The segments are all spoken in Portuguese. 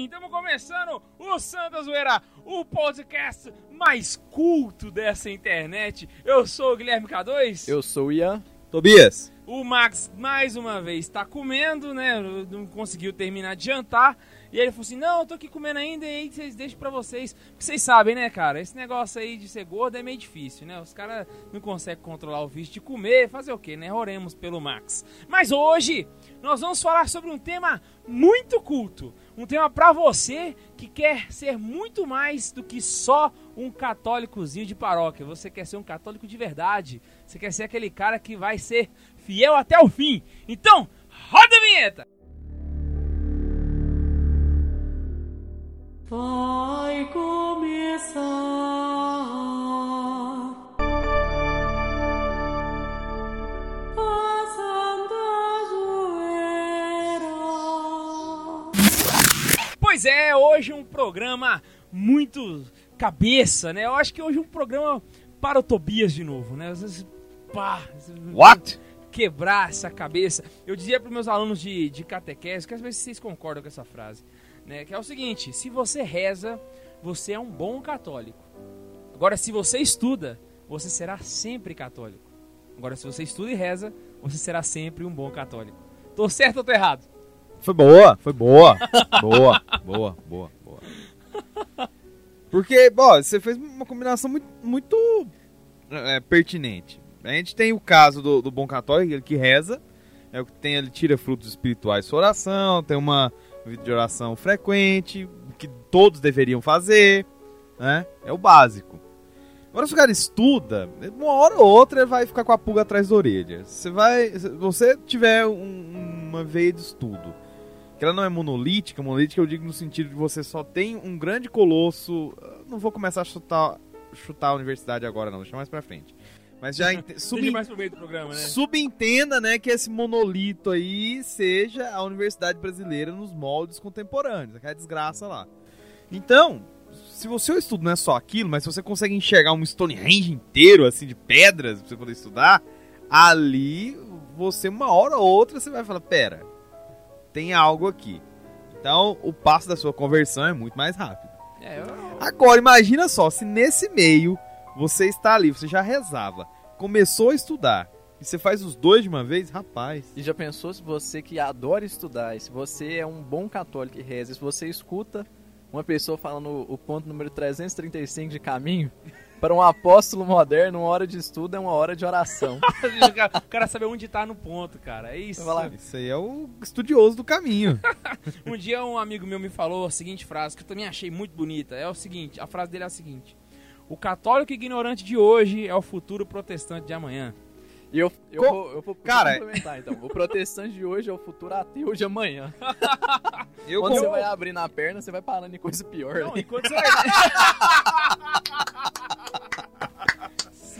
sim, estamos começando o Santa Zoeira, o podcast mais culto dessa internet. Eu sou o Guilherme K2. Eu sou o Ian. Tobias. O Max, mais uma vez, está comendo, né? Não conseguiu terminar de jantar. E aí ele falou assim: Não, eu tô aqui comendo ainda, e aí vocês deixam pra vocês. Porque vocês sabem, né, cara? Esse negócio aí de ser gordo é meio difícil, né? Os caras não conseguem controlar o vício de comer, fazer o quê, né? Oremos pelo Max. Mas hoje nós vamos falar sobre um tema muito culto. Um tema pra você que quer ser muito mais do que só um católicozinho de paróquia. Você quer ser um católico de verdade. Você quer ser aquele cara que vai ser fiel até o fim. Então, roda a vinheta! Vai começar Pois é, hoje um programa muito cabeça, né? Eu acho que hoje é um programa para o Tobias de novo, né? Às vezes, pá, What? quebrar essa cabeça. Eu dizia para meus alunos de, de catequese, quero ver se vocês concordam com essa frase, né? Que é o seguinte: se você reza, você é um bom católico. Agora, se você estuda, você será sempre católico. Agora, se você estuda e reza, você será sempre um bom católico. Tô certo ou tô errado? Foi boa, foi boa. boa, boa, boa, boa. Porque, bom, você fez uma combinação muito, muito é, pertinente. A gente tem o caso do, do bom católico, ele que reza, é o que tem, ele tira frutos espirituais sua oração, tem uma vida de oração frequente, que todos deveriam fazer, né? É o básico. Agora, se o cara estuda, uma hora ou outra ele vai ficar com a pulga atrás da orelha. Você vai. Se você tiver um- uma veia de estudo, que ela não é monolítica, monolítica eu digo no sentido de você só tem um grande colosso. Não vou começar a chutar, chutar a universidade agora, não, deixa mais pra frente. Mas já sub- programa, né? subentenda, né, que esse monolito aí seja a Universidade Brasileira nos moldes contemporâneos, aquela desgraça lá. Então, se o seu estudo não é só aquilo, mas se você consegue enxergar um Stonehenge inteiro, assim, de pedras, pra você poder estudar, ali, você, uma hora ou outra, você vai falar, pera, tem algo aqui. Então, o passo da sua conversão é muito mais rápido. É, eu- Agora, imagina só, se nesse meio você está ali, você já rezava, começou a estudar, e você faz os dois de uma vez, rapaz. E já pensou se você que adora estudar, se você é um bom católico e reza, se você escuta uma pessoa falando o ponto número 335 de caminho, para um apóstolo moderno, uma hora de estudo é uma hora de oração. o cara- saber onde tá no ponto, cara. É isso. Lá. Isso aí é o estudioso do caminho. Um dia um amigo meu me falou a seguinte frase, que eu também achei muito bonita. É o seguinte, a frase dele é a seguinte. O católico ignorante de hoje é o futuro protestante de amanhã. E eu, eu, Co- vou, eu vou Cara- complementar, então. O protestante de hoje é o futuro ateu de amanhã. Eu Quando com- você vai abrir na perna, você vai parando em coisa pior. Não, né? enquanto você vai...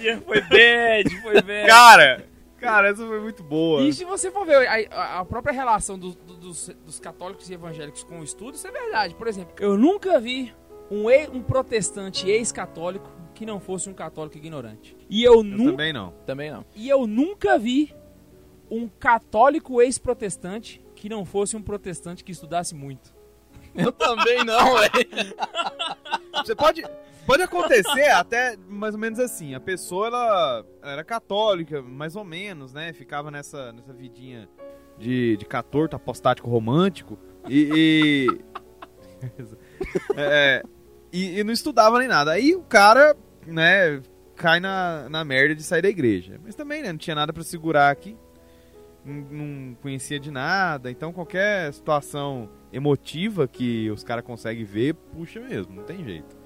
Sim, foi bad, foi bad. Cara, cara, essa foi muito boa. E se você for ver a, a- a própria relação do- do- dos, dos católicos e evangélicos com o estudo, isso é verdade. Por exemplo, eu nunca vi um, e- um protestante ex-católico que não fosse um católico ignorante. E eu, Eu nunca também não. Também não. E eu nunca vi um católico ex-protestante que não fosse um protestante que estudasse muito. Eu também não, velho. Você pode. Pode acontecer até mais ou menos assim. A pessoa ela era católica, mais ou menos, né? Ficava nessa, nessa vidinha de, de catorto apostático romântico. E. e- É, e, e não estudava nem nada. Aí o cara, né, cai na, na merda de sair da igreja. Mas também, né? Não tinha nada pra segurar aqui. Não, não conhecia de nada. Então qualquer situação emotiva que os caras conseguem ver, puxa mesmo, não tem jeito.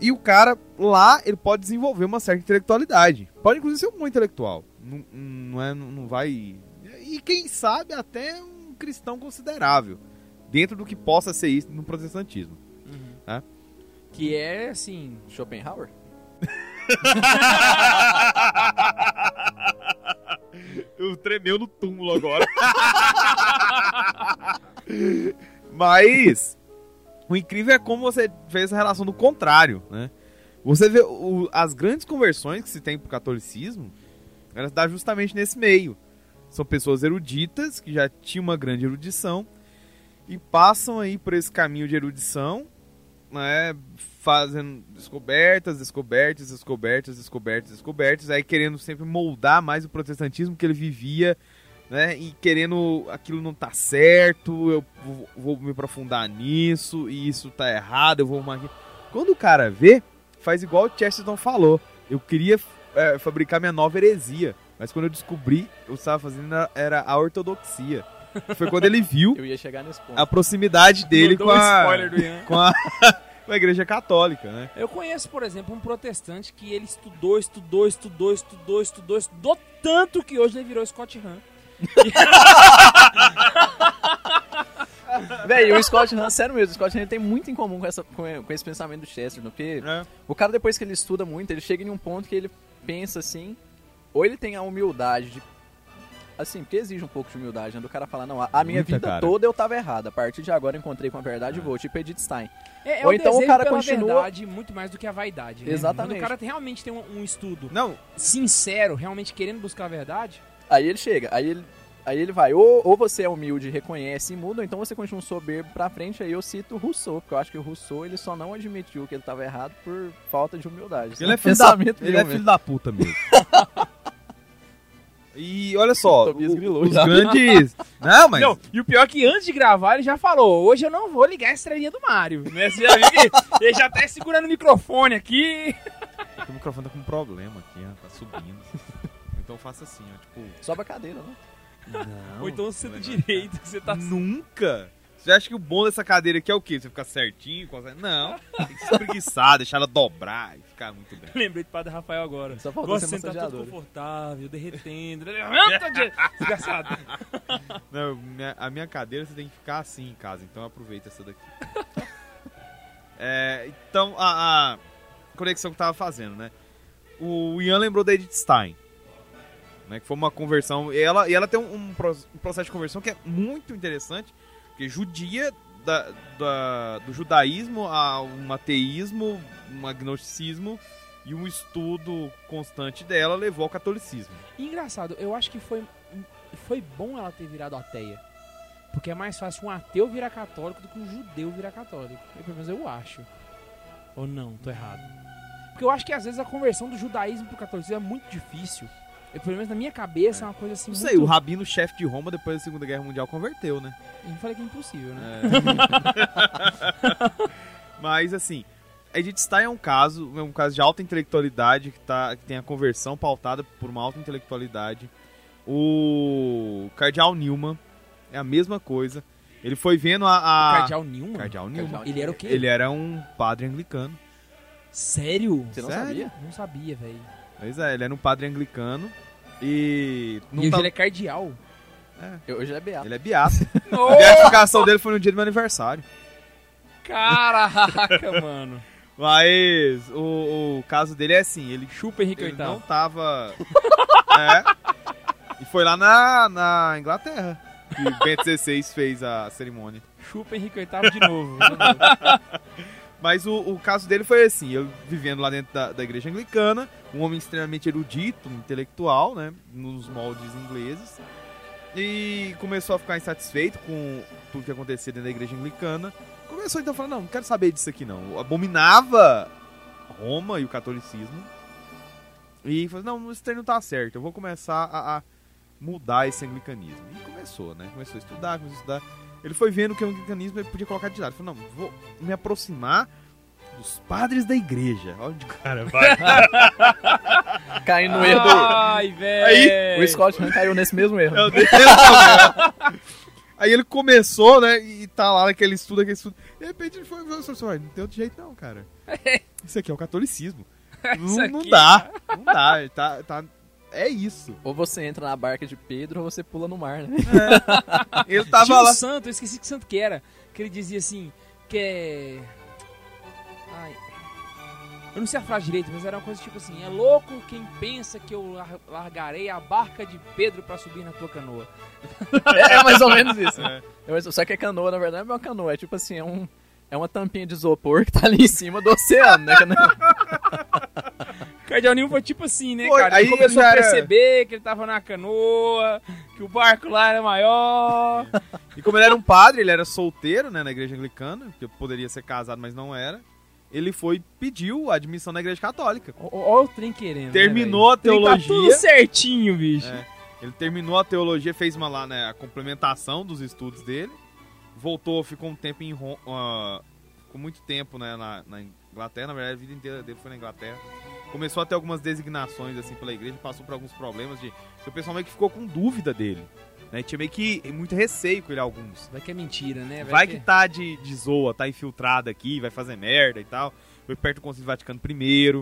E o cara lá, ele pode desenvolver uma certa intelectualidade. Pode inclusive ser um bom intelectual. Não, não, é, não vai. E quem sabe até um cristão considerável. Dentro do que possa ser isso no protestantismo. É. Que é assim. Schopenhauer? Eu tremeu no túmulo agora. Mas o incrível é como você fez a relação do contrário, né? Você vê o- as grandes conversões que se tem pro catolicismo, elas dão justamente nesse meio. São pessoas eruditas que já tinham uma grande erudição e passam aí por esse caminho de erudição, né? Fazendo descobertas, descobertas, descobertas, descobertas, descobertas, aí querendo sempre moldar mais o protestantismo que ele vivia, né? E querendo aquilo não tá certo, eu vou, vou me aprofundar nisso, e isso tá errado, eu vou arrumar aqui. Quando o cara vê, faz igual o Chesterton falou. Eu queria é, fabricar minha nova heresia, mas quando eu descobri, eu estava fazendo era- a ortodoxia. Foi quando ele viu a proximidade dele com a, com a, com a igreja católica, né? Eu conheço, por exemplo, um protestante que ele estudou, estudou, estudou, estudou, estudou, estudou tanto que hoje ele virou Scott Hahn. Véi, o Scott Hahn, sério mesmo, o Scott Hahn tem muito em comum com, essa, com, com esse pensamento do Chesterton, porque o cara, depois que ele estuda muito, ele chega em um ponto que ele pensa assim, ou ele tem a humildade de. Assim, porque exige um pouco de humildade, né? Do cara falar, não, a, a minha Muita, vida cara. toda eu tava errado. A partir de agora eu encontrei com a verdade e vou, tipo Edith Stein. É, é Ou o então o cara pela continua- verdade muito mais do que a vaidade. Né? Exatamente. Quando o cara realmente tem um, um estudo Não, sincero, realmente querendo buscar a verdade, Aí ele chega, aí ele, aí ele vai, ou, ou você é humilde, reconhece e muda, ou então você continua soberbo pra frente, aí eu cito o Rousseau, porque eu acho que o Rousseau ele só não admitiu que ele tava errado por falta de humildade. ele é um filho da, ele meu é filho da puta mesmo. E olha só, Tobias o- os já. grandes... Não, mas... Não, e o pior é que antes de gravar ele já falou: hoje eu não vou ligar a estrelinha do Mario. Né? Você já viu que ele já tá segurando o microfone aqui. O microfone tá com um problema aqui, ó, tá subindo. então faça assim, ó, tipo... Sobe a cadeira, né? Não, Ou então você do negócio- direito, que você tá. Nunca! Você acha que o bom dessa cadeira aqui é o quê? Você ficar certinho? consegue- Não, tem que se espreguiçar, deixar ela dobrar e ficar muito bem. Lembrei do Padre Rafael agora. Só faltou Gosta ser de sentar todo confortável, derretendo. Desgraçado. Não, minha- a minha cadeira você tem que ficar assim em casa, então aproveita essa daqui. É, então, a, a conexão que eu tava fazendo, né? O Ian lembrou da Edith Stein, né? Que foi uma conversão. E ela, e ela tem um, um pro- processo de conversão que é muito interessante, porque judia da- da- do judaísmo a um ateísmo, um agnosticismo e um estudo constante dela levou ao catolicismo. Engraçado, eu acho que foi, foi bom ela ter virado ateia. Porque é mais fácil um ateu virar católico do que um judeu virar católico. Eu, pelo menos eu acho. Ou não, tô errado. Porque eu acho que às vezes a conversão do judaísmo pro catolicismo é muito difícil. Eu, pelo menos na minha cabeça é uma coisa assim Não muito... sei, o rabino chefe de Roma depois da Segunda Guerra Mundial converteu, né? Eu falei que é impossível, né? Mas assim, Edith Stein é um caso, é um caso de alta intelectualidade que, tá, que tem a conversão pautada por uma alta intelectualidade. O Cardeal Newman é a mesma coisa. Ele foi vendo a. a... O Cardeal Newman? Cardeal Newman. Ele era o quê? Ele era um padre anglicano. Sério? Você não Sério? sabia? Não sabia, velho. Pois é, ele era um padre anglicano. E. não E hoje tá- ele é cardeal. Eu, hoje ele é beato. ele é beato. A beatificação dele foi no dia do meu aniversário. caraca, mano. Mas o, o caso dele é assim, ele Chupa Henrique Ele VIII. não tava. é. E foi lá na, na Inglaterra que Bento XVI fez a cerimônia. Chupa Henrique VIII de novo. Mas o, o caso dele foi assim: ele vivendo lá dentro da, da igreja anglicana, um homem extremamente erudito, intelectual, né? Nos moldes ingleses. E começou a ficar insatisfeito com tudo que acontecia dentro da igreja anglicana. Começou então a falar: não, não quero saber disso aqui não. Abominava Roma e o catolicismo. E falou: não, isso trem não tá certo, eu vou começar a, a mudar esse anglicanismo. E começou, né? Começou a estudar, começou a estudar. Ele foi vendo que o anglicanismo ele podia colocar de lado. Ele falou: não, vou me aproximar dos padres da igreja. Olha onde o cara vai. Caindo no erro do... Ai, velho. O Scott Han caiu nesse mesmo erro. É o dele também. Aí ele começou, né? E tá lá naquele estudo, aquele estudo. De repente ele foi falou assim, "Olha, não tem outro jeito não, cara. Isso aqui é o catolicismo. Não, não dá. Não dá. Tá, tá, é isso. Ou você entra na barca de Pedro ou você pula no mar, né? Ele tava Tinha um lá. santo, eu esqueci que santo que era. Que ele dizia assim, que é... Ai... Eu não sei a frase direito, mas era uma coisa tipo assim: É louco quem pensa que eu lar- largarei a barca de Pedro pra subir na tua canoa. É, é mais ou menos isso. É. É mais- Só que a canoa, na verdade, não é uma canoa. É tipo assim, é, um, é uma tampinha de isopor que tá ali em cima do oceano, né? Cardeal Newman foi tipo assim, né, Foi, cara? aí Ele começou ele a já era- perceber que ele tava na canoa, que o barco lá era maior. E como ele era um padre, ele era solteiro, né, na igreja anglicana, que poderia ser casado, mas não era. Ele foi pediu a admissão na igreja católica. Olha o trem querendo. Terminou a né? O trem Tá tudo teologia. certinho, bicho. É. Ele terminou a teologia, fez uma lá, né, a complementação dos estudos dele. Voltou, ficou um tempo em Ro- ah, ficou muito tempo, né, na, na Inglaterra, na verdade, a vida inteira dele foi na Inglaterra. Começou a ter algumas designações assim pela igreja, passou por alguns problemas de que o pessoal meio que ficou com dúvida dele, né? Tinha meio que muito receio com ele alguns. Vai que é mentira, né? Vai que tá de, de zoa, tá infiltrado aqui, vai fazer merda e tal. Foi perto do Concílio Vaticano I,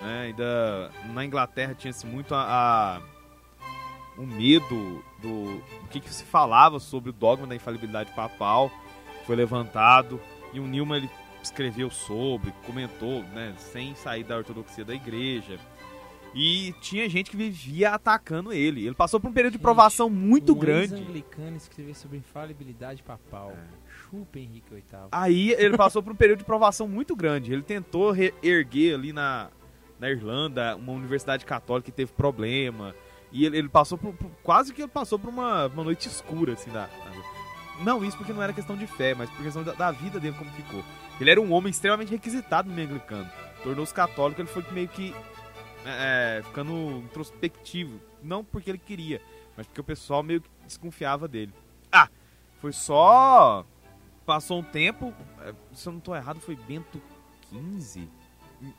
né? Ainda na Inglaterra tinha-se muito a, a- um medo do, do que, que se falava sobre o dogma da infalibilidade papal. Foi levantado e o Newman ele escreveu sobre, comentou, né? Sem sair da ortodoxia da igreja. E tinha gente que vivia atacando ele. Ele passou por um período de Gente, provação muito um grande. anglicano escrever sobre infalibilidade papal. Chupa Henrique VIII. Aí ele passou por um período de provação muito grande. Ele tentou erguer ali na, na Irlanda uma universidade católica que teve problema. E ele, ele passou por, por- Quase que ele passou por uma, uma noite escura, assim, da. da- Não, isso porque não era questão de fé, mas por questão da, da vida dele como ficou. Ele era um homem extremamente requisitado no meio anglicano. Tornou-se católico, ele foi meio que. é, ficando introspectivo. Não porque ele queria, mas porque o pessoal meio que desconfiava dele. Ah! Foi só passou um tempo, é, se eu não tô errado, foi Bento XV?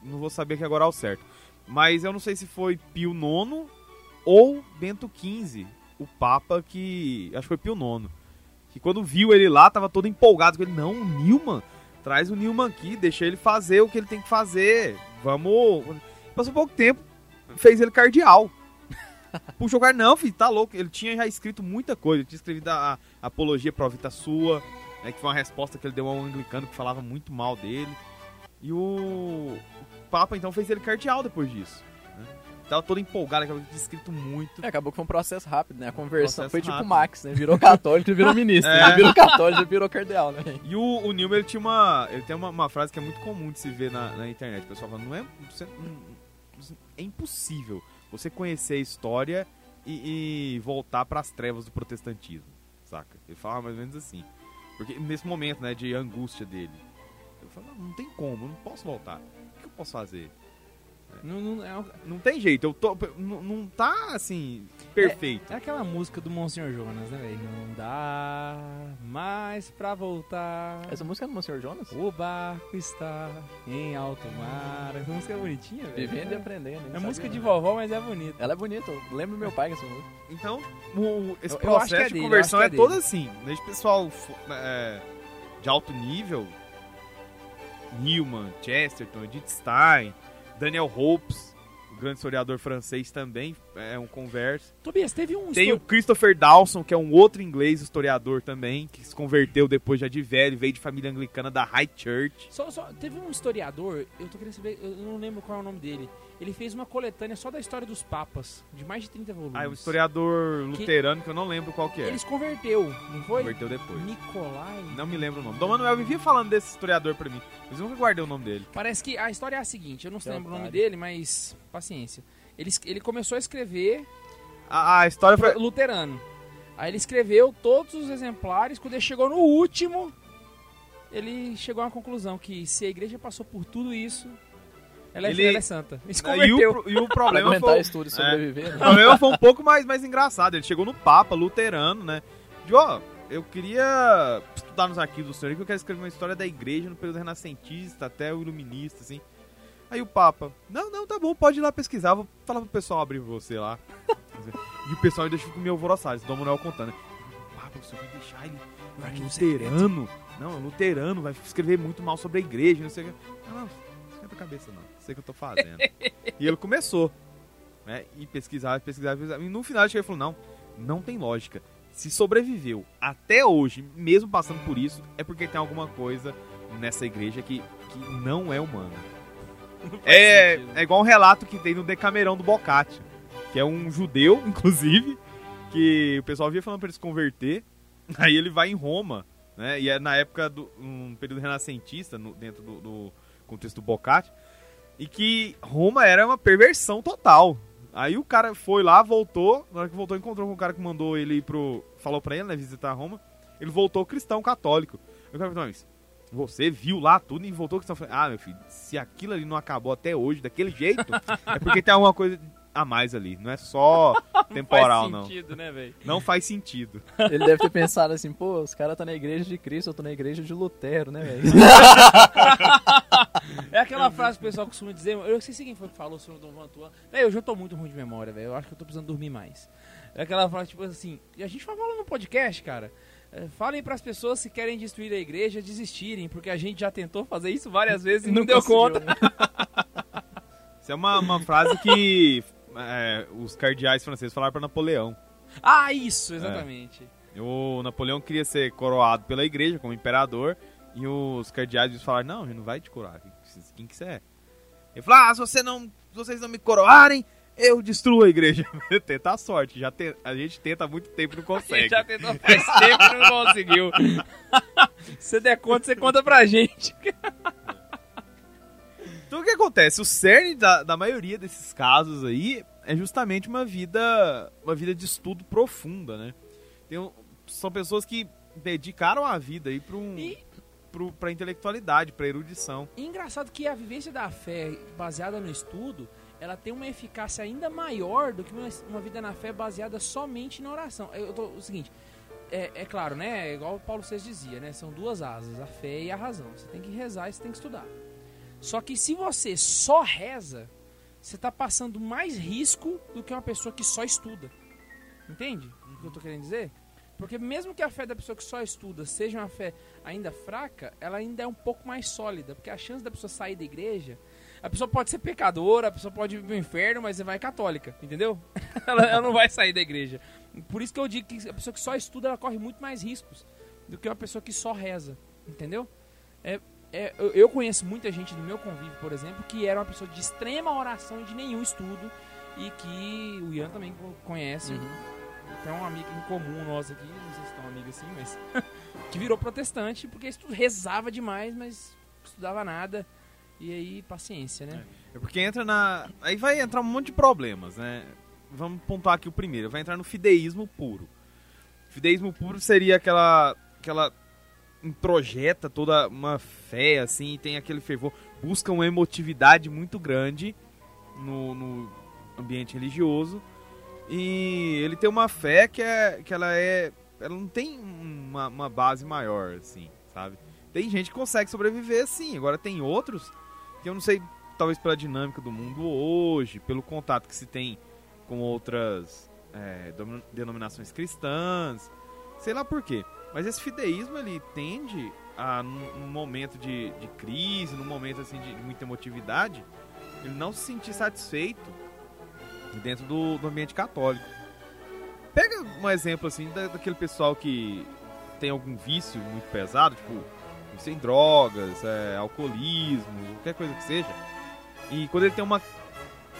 Não vou saber aqui agora ao certo. Mas eu não sei se foi Pio IX ou Bento XV, o Papa que. Acho que foi Pio IX. Que quando viu ele lá, tava todo empolgado com ele. Não, o Newman, traz o Newman aqui, deixa ele fazer o que ele tem que fazer. Vamos. Passou pouco tempo, fez ele cardeal. Puxou o cara, não, filho, tá louco. Ele tinha já escrito muita coisa. Ele tinha escrevido a, a Apologia Pro Vita Sua, né, que foi uma resposta que ele deu a um anglicano que falava muito mal dele. E o, o Papa então fez ele cardeal depois disso. Tava todo empolgado, coisa, tinha escrito muito. É, acabou que foi um processo rápido, né? A conversão Processo foi tipo. Max, né? Virou católico e virou ministro. É. Virou católico e virou cardeal, né? E o, o Newman, ele tinha uma. Ele tem uma, uma frase que é muito comum de se ver na, na internet. O pessoal fala, não é. é impossível você conhecer a história e, e voltar pras trevas do protestantismo. Saca? Ele fala mais ou menos assim. Porque nesse momento, né, de angústia dele. Eu falo, não, não tem como, eu não posso voltar. O que eu posso fazer? Não, não- é, Não tem jeito, eu tô. Não, não tá assim. Perfeito. é aquela música do Monsenhor Jonas, né, velho? Não dá mais pra voltar. Essa música é do Monsenhor Jonas? O barco está em alto mar. Essa música é bonitinha, velho. Vivendo e aprendendo. É música de né? vovó, mas é bonita. Ela é bonita, eu lembro meu pai com essa música. Então, o- esse Eu- eu acho que é processo de dele, eu conversão é, é todo assim. Desde pessoal é, de alto nível, Newman, Chesterton, Edith Stein, Daniel Hopes, o grande historiador francês também, é um converso. Tobias, teve um Tem o Christopher Dawson, que é um outro inglês historiador também, que se converteu depois já de velho, veio de família anglicana da High Church. Só, só- teve um historiador, eu tô querendo saber, eu não lembro qual é o nome dele. Ele fez uma coletânea só da história dos papas, de mais de 30 volumes. Ah, é um historiador luterano que eu não lembro qual que é. Eles converteu, não foi? Converteu depois. Nicolai. Não me lembro o nome. Dom Manuel vivia falando desse historiador pra mim, mas eu nunca guardei o nome dele. Parece que a história é a seguinte, eu não Que lembro o nome dele, mas paciência. Ele, ele começou a escrever A, a história foi. luterano. Aí ele escreveu todos os exemplares, quando ele chegou no último, ele chegou a uma conclusão que se a igreja passou por tudo isso, ela, é- Ele- ela é santa. E o, e o problema foi. estudo é. sobreviver, O né? problema foi um pouco mais, mais engraçado. Ele chegou no Papa luterano, né? De ó, eu queria estudar nos arquivos do senhor que eu quero escrever uma história da igreja no período renascentista até o iluminista, assim. Aí o Papa, não, não, tá bom, pode ir lá pesquisar, vou falar pro pessoal abrir você lá. e o pessoal ainda ficou meio alvoroçado, Dom Manuel contando, né? Papa, o senhor vai deixar ele luterano? Não, é luterano, vai escrever muito mal sobre a igreja, não sei o que. Não, não, esquenta a cabeça não, sei o que eu tô fazendo. e ele começou, né? E pesquisar, pesquisar, pesquisar. E no final ele falou: não, não tem lógica. Se sobreviveu até hoje, mesmo passando por isso, é porque tem alguma coisa nessa igreja que, que não é humana. É, é igual um relato que tem no Decamerão do Bocati, que é um judeu, inclusive, que o pessoal via falando pra ele se converter. Aí ele vai em Roma, né? E é na época do um período renascentista, no- dentro do, do contexto do Bocati. e que Roma era uma perversão total. Aí o cara foi lá, voltou, na hora que voltou encontrou com o cara que mandou ele ir pro... Falou pra ele, né, visitar Roma. Ele voltou cristão católico. Eu falei, mas você viu lá tudo e voltou cristão. Ah, meu filho, se aquilo ali não acabou até hoje daquele jeito, é porque tem alguma coisa a mais ali. Não é só temporal, não. não. Faz sentido, né, velho? Não faz sentido. Ele deve ter pensado assim, pô, os caras tá na igreja de Cristo, eu tô na igreja de Lutero, né, velho? É aquela frase que o pessoal costuma dizer, eu não sei se quem foi que falou sobre o Dom Juan Tuan. Eu já tô muito ruim de memória, velho. Eu acho que eu tô precisando dormir mais. É aquela frase, tipo assim, e a gente fala no podcast, cara. é, Falem pras pessoas que querem destruir a igreja desistirem, porque a gente já tentou fazer isso várias vezes e não, deu conseguiu, conta. né? Isso é uma, uma frase que é, os cardeais franceses falaram pra Napoleão. Ah, isso, exatamente. O Napoleão queria ser coroado pela igreja como imperador e os cardeais falaram: Não, a gente não vai te coroar. Quem que você é? Ele falou: Ah, se, você não, se vocês não me coroarem, eu destruo a igreja. Tenta a sorte. Já te- a gente tenta há muito tempo e não A consegue. gente já tentou faz tempo e não conseguiu. Se você der conta, você conta pra gente. Então o que acontece? O cerne da, da maioria desses casos aí é justamente uma vida, uma vida de estudo profunda, né? Tem são pessoas que dedicaram a vida aí para um, E- pro, pra intelectualidade, pra erudição. E engraçado que a vivência da fé baseada no estudo, ela tem uma eficácia ainda maior do que uma, uma vida na fé baseada somente na oração. Eu tô, o seguinte, é, é claro, né? É igual o Paulo VI dizia, né? São duas asas, a fé e a razão. Você tem que rezar e você tem que estudar. Só que se você só reza, você está passando mais risco do que uma pessoa que só estuda. Entende o que eu tô querendo dizer? Porque mesmo que a fé da pessoa que só estuda seja uma fé ainda fraca, ela ainda é um pouco mais sólida. Porque a chance da pessoa sair da igreja. A pessoa pode ser pecadora, a pessoa pode ir pro inferno, mas vai católica, entendeu? ela, ela não vai sair da igreja. Por isso que eu digo que a pessoa que só estuda, ela corre muito mais riscos do que uma pessoa que só reza, entendeu? É, é, eu- conheço muita gente do meu convívio, por exemplo, que era uma pessoa de extrema oração e de nenhum estudo. E que o Ian também co- conhece. Tem um amigo em comum nosso aqui, não sei se tão amigo assim, mas. que virou protestante porque rezava demais, mas estudava nada. E aí, paciência, né? É porque entra na. Aí vai entrar um monte de problemas, né? Vamos pontuar aqui o primeiro. Vai entrar no fideísmo puro. Fideísmo puro seria aquela. aquela. Introjeta toda uma fé, assim, e tem aquele fervor. Busca uma emotividade muito grande no, no ambiente religioso. E ele tem uma fé que, é, que ela é. Ela não tem uma, uma base maior, assim, sabe? Tem gente que consegue sobreviver assim. Agora tem outros que eu não sei, talvez pela dinâmica do mundo hoje, pelo contato que se tem com outras é, denominações cristãs, sei lá por quê. Mas esse fideísmo ele tende a, num, momento de, de crise, num momento assim de, de muita emotividade, ele não se sentir satisfeito dentro do, do ambiente católico. Pega um exemplo assim da- daquele pessoal que tem algum vício muito pesado, tipo vício em drogas, é, alcoolismo, qualquer coisa que seja. E quando ele tem uma,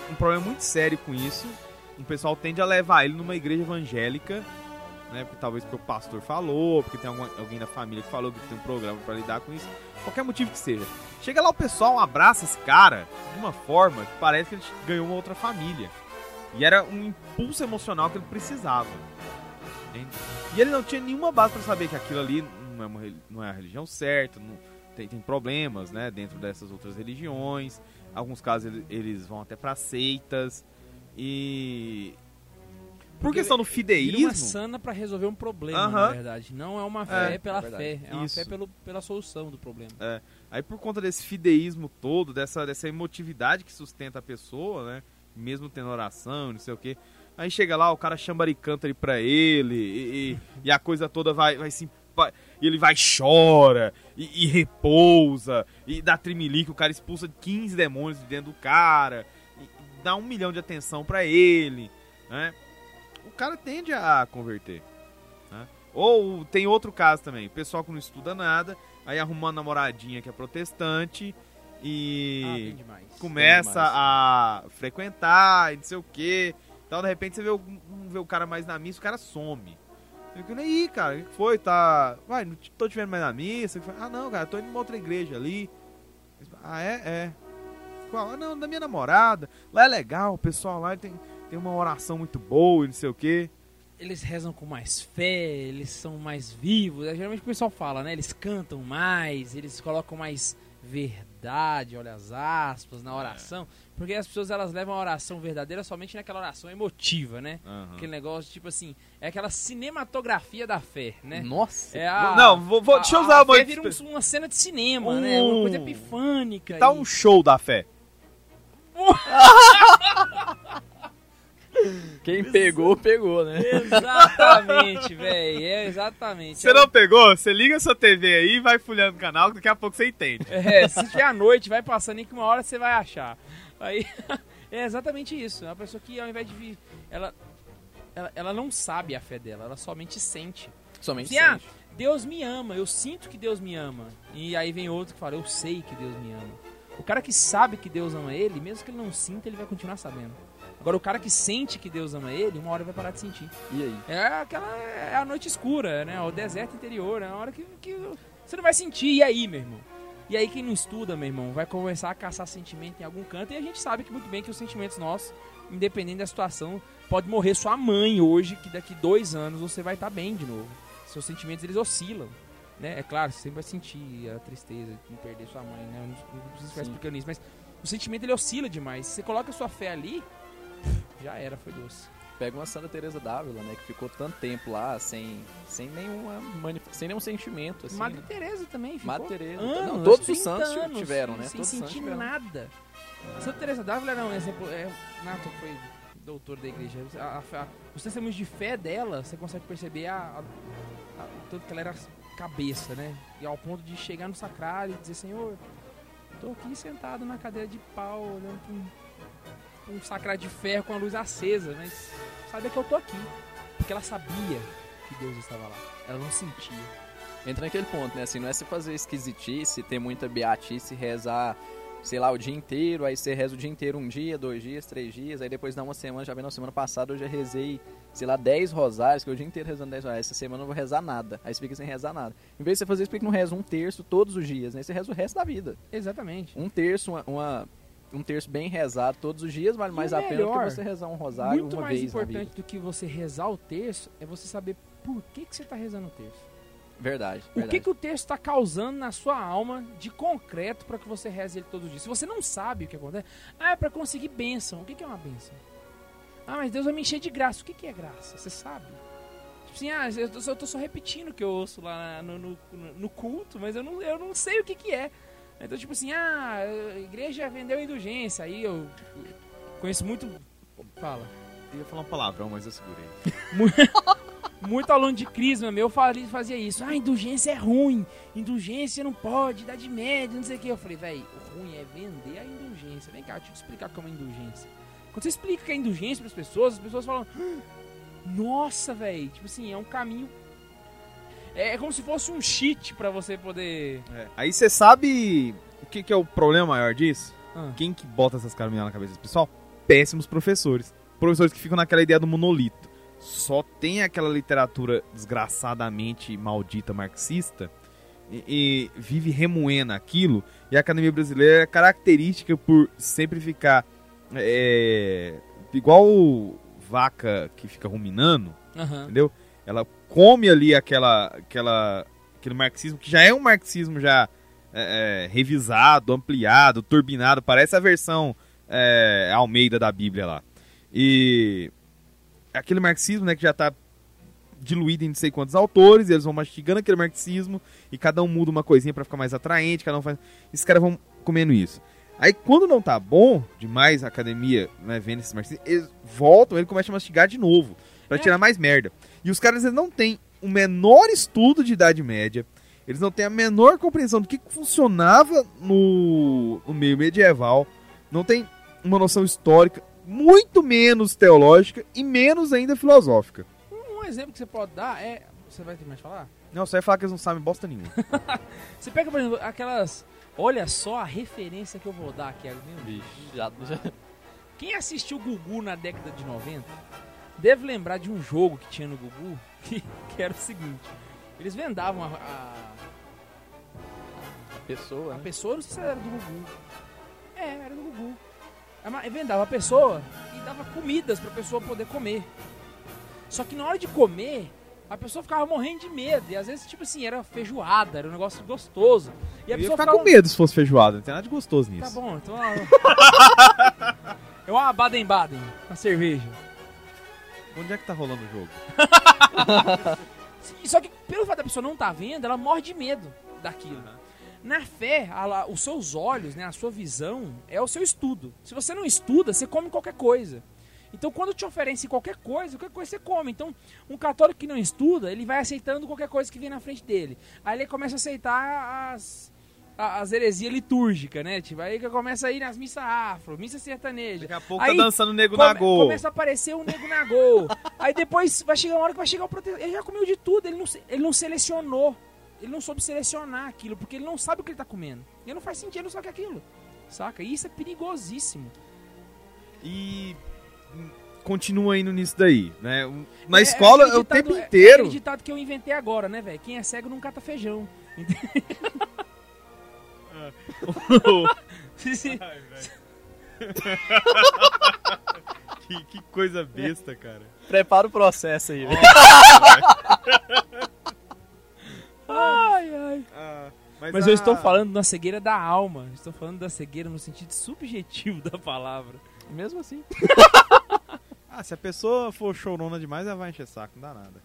um problema muito sério com isso, o pessoal tende a levar ele numa igreja evangélica, né? Porque, talvez porque o pastor falou, porque tem alguma- alguém da família que falou que tem um programa pra lidar com isso, qualquer motivo que seja. Chega lá o pessoal abraça esse cara de uma forma que parece que ele ganhou uma outra família. E era um impulso emocional que ele precisava. entende? E ele não tinha nenhuma base pra saber que aquilo ali não é, uma não é a religião certa, não, tem, tem problemas né, dentro dessas outras religiões. Alguns casos ele- eles vão até pra seitas. E. Por Porque questão do uma fideísmo. sana pra resolver um problema, Aham. na verdade. Não é uma fé É, pela é fé, é uma Isso. fé pelo, pela solução do problema. Aí por conta desse fideísmo todo, dessa, dessa emotividade que sustenta a pessoa, né? Mesmo tendo oração, não sei o quê. Aí chega lá, o cara chambari canta ali pra ele, e, e- e a coisa toda vai, vai se. E ele vai e chora, e, e repousa, e dá trimelique, o cara expulsa 15 demônios de dentro do cara, dá um milhão de atenção pra ele, né? O cara tende a converter. né? Ou tem outro caso também, o pessoal que não estuda nada, aí arruma uma namoradinha que é protestante Ah, e demais. começa a frequentar e não sei o que. Então, de repente, você vê o, vê o cara mais na missa, o cara some. Eu falei, aí, cara, o que foi? Tá. Vai, não tô te vendo mais na missa. Ah, não, cara, tô indo numa outra igreja ali. Ah, é? É. Qual? Ah, não, da minha namorada. Lá é legal, o pessoal lá tem, tem uma oração muito boa e não sei o quê. Eles rezam com mais fé, eles são mais vivos. É, geralmente o pessoal fala, né? Eles cantam mais, eles colocam mais verdade, olha as aspas, na oração. Porque as pessoas elas levam a oração verdadeira somente naquela oração emotiva, né? Aham. Aquele negócio, tipo assim, é aquela cinematografia da fé, né? Nossa. É a, Não, vou, vou, a- deixa eu a usar uma... fé vira um- uma cena de cinema, né? Uma coisa epifânica. Tá e- um show da fé. Quem pegou, pegou, né? Exatamente, velho. É exatamente. Você não pegou? Você liga sua TV aí e vai folhando o canal, que daqui a pouco você entende. É, se tiver à noite, vai passando aí que uma hora você vai achar. Aí é exatamente isso. É uma pessoa que ao invés de vir, ela, ela ela não sabe a fé dela, ela somente sente. Somente Assim, ah, sente. Deus me ama, eu sinto que Deus me ama. E aí vem outro que fala, eu sei que Deus me ama. O cara que sabe que Deus ama ele, mesmo que ele não sinta, ele vai continuar sabendo. Agora o cara que sente que Deus ama ele, uma hora vai parar de sentir. E aí? É aquela é a noite escura, né? O deserto interior, é a hora que, que você não vai sentir. E aí, meu irmão? E aí quem não estuda, meu irmão, vai começar a caçar sentimento em algum canto e a gente sabe que muito bem que os sentimentos nossos, independente da situação, pode morrer sua mãe hoje, que daqui dois anos você vai estar bem de novo. Seus sentimentos eles oscilam. Né? É claro, você sempre vai sentir a tristeza de perder sua mãe, né? Eu não, não preciso ficar Sim. explicando isso, mas o sentimento ele oscila demais. Se você coloca a sua fé ali, já era, foi doce. Pega uma Santa Teresa d'Ávila, né? Que ficou tanto tempo lá sem, sem nenhuma manif- sem nenhum sentimento, assim. Madre né? Teresa também ficou Madre Teresa. anos, Não, todos os 30 santos anos, tiveram, né? Sem Todos sentir tiveram. nada. Santa Teresa d'Ávila era um exemplo. É, Nato foi doutor da igreja. A- a- a- os testemunhos de fé dela, você consegue perceber a, a, a- tanto que ela era cabeça, né? E ao ponto de chegar no sacrário e dizer, Senhor, tô aqui sentado na cadeira de pau, olhando pra um, pra um sacrário de ferro com a luz acesa, mas sabe que eu tô aqui. Porque ela sabia que Deus estava lá. Ela não sentia. Entra naquele ponto, né? Assim, não é você fazer esquisitice, ter muita beatice, rezar, sei lá, o dia inteiro, aí você reza o dia inteiro, um dia, dois dias, três dias, aí depois dá uma semana, já vem na semana passada, eu já rezei, sei lá, 10 rosários, que eu o dia inteiro rezando 10 rosários, essa semana eu não vou rezar nada. Aí você fica sem rezar nada. Em vez de você fazer isso, por que não reza um terço todos os dias, né? Você reza o resto da vida. Exatamente. Um terço, uma, uma- um terço bem rezado todos os dias vale mais a pena do que você rezar um rosário Muito uma mais vez na vida. importante do que você rezar o terço é você saber por que, que você está rezando o terço. Verdade, O que, verdade. que o terço está causando na sua alma de concreto para que você reze ele todos os dias. Se você não sabe o que acontece, ah, é para conseguir bênção. O que, que é uma bênção? Ah, mas Deus vai me encher de graça. O que, que é graça? Você sabe? Tipo assim, ah, eu tô, só- eu tô só repetindo o que eu ouço lá no, no- no- no culto, mas eu não, eu não sei o que, que é. Então, tipo assim, ah, a igreja vendeu indulgência. Aí eu conheço muito. Fala. Eu ia falar um palavrão, mas eu segurei. Muito aluno de crisma meu fazia fazia isso. Ah, indulgência é ruim. Indulgência não pode, idade média, não sei o que. Eu falei, velho, o ruim é vender a indulgência. Vem cá, deixa eu te explicar como é indulgência. Quando você explica que é indulgência pras pessoas, as pessoas falam, "Ah, nossa, velho. Tipo assim, é um caminho. É como se fosse um cheat pra você poder. Aí você sabe o que, que é o problema maior disso? Ah. Quem que bota essas caminhadas na cabeça do pessoal? Péssimos professores. Professores que ficam naquela ideia do monolito. Só tem aquela literatura desgraçadamente maldita marxista e, e vive remoendo aquilo. E a academia brasileira é característica por sempre ficar é, igual vaca que fica ruminando, Aham. entendeu? Ela come ali aquela, aquela, aquele marxismo que já é um marxismo já é, é, revisado, ampliado, turbinado, parece a versão é, Almeida da Bíblia lá. E aquele marxismo, né, que já tá diluído em não sei quantos autores, eles vão mastigando aquele marxismo e cada um muda uma coisinha pra ficar mais atraente, cada um faz. Esses caras vão comendo isso. Aí quando não tá bom demais a academia, né, vendo esses marxistas, eles voltam, ele começa a mastigar de novo, pra É. tirar mais merda. E os caras eles não têm o menor estudo de Idade Média, eles não têm a menor compreensão do que funcionava no, no meio medieval, não tem uma noção histórica, muito menos teológica e menos ainda filosófica. Um exemplo que você pode dar é. Você vai ter mais falar? Não, você vai falar que eles não sabem bosta nenhuma. Você pega, por exemplo, aquelas. Olha só a referência que eu vou dar aqui. Meu Deus. Já, já- Quem assistiu Gugu na década de 90 deve lembrar de um jogo que tinha no Gugu que, que era o seguinte: eles vendavam a, a, a pessoa, a né? pessoa, não sei se era do Gugu. É, era do Gugu. Ma- vendava a pessoa e dava comidas pra pessoa poder comer. Só que na hora de comer, a pessoa ficava morrendo de medo. E às vezes, tipo assim, era feijoada, era um negócio gostoso. E a Eu ia pessoa ficar ficava. com medo se fosse feijoada, não tem nada de gostoso Tá nisso. bom, então. É uma Baden-Baden, uma cerveja. Onde é que tá rolando o jogo? Só que pelo fato da pessoa não estar vendo, ela morre de medo daquilo. Na fé, a os seus olhos, né, a sua visão, é o seu estudo. Se você não estuda, você come qualquer coisa. Então, quando te oferecem qualquer coisa, qualquer coisa você come. Então, um católico que não estuda, ele vai aceitando qualquer coisa que vem na frente dele. Aí ele começa a aceitar as, as heresias litúrgicas, né? Tipo, aí que começa a ir nas missas afro, missa sertaneja. Daqui a pouco Aí, tá dançando nego Come- na gol. Começa a aparecer o nego na gol. Aí depois vai chegar uma hora que vai chegar o protetor. Ele já comeu de tudo, ele não, ele não selecionou. Ele não soube selecionar aquilo, porque ele não sabe o que ele tá comendo. E não faz sentido, ele não sabe é aquilo. Saca? E isso é perigosíssimo. E continua indo nisso daí, né? Um- Na É- escola é é o tempo ditado- É inteiro. aquele ditado que eu inventei agora, né, velho? Quem é cego não cata feijão. que, que coisa besta, cara. Prepara o processo aí, velho. ai, ai. Ah, Mas a- eu estou falando da cegueira da alma. Estou falando da cegueira no sentido subjetivo da palavra. Mesmo assim. Ah, se a pessoa for chorona demais, ela vai encher saco, não dá nada.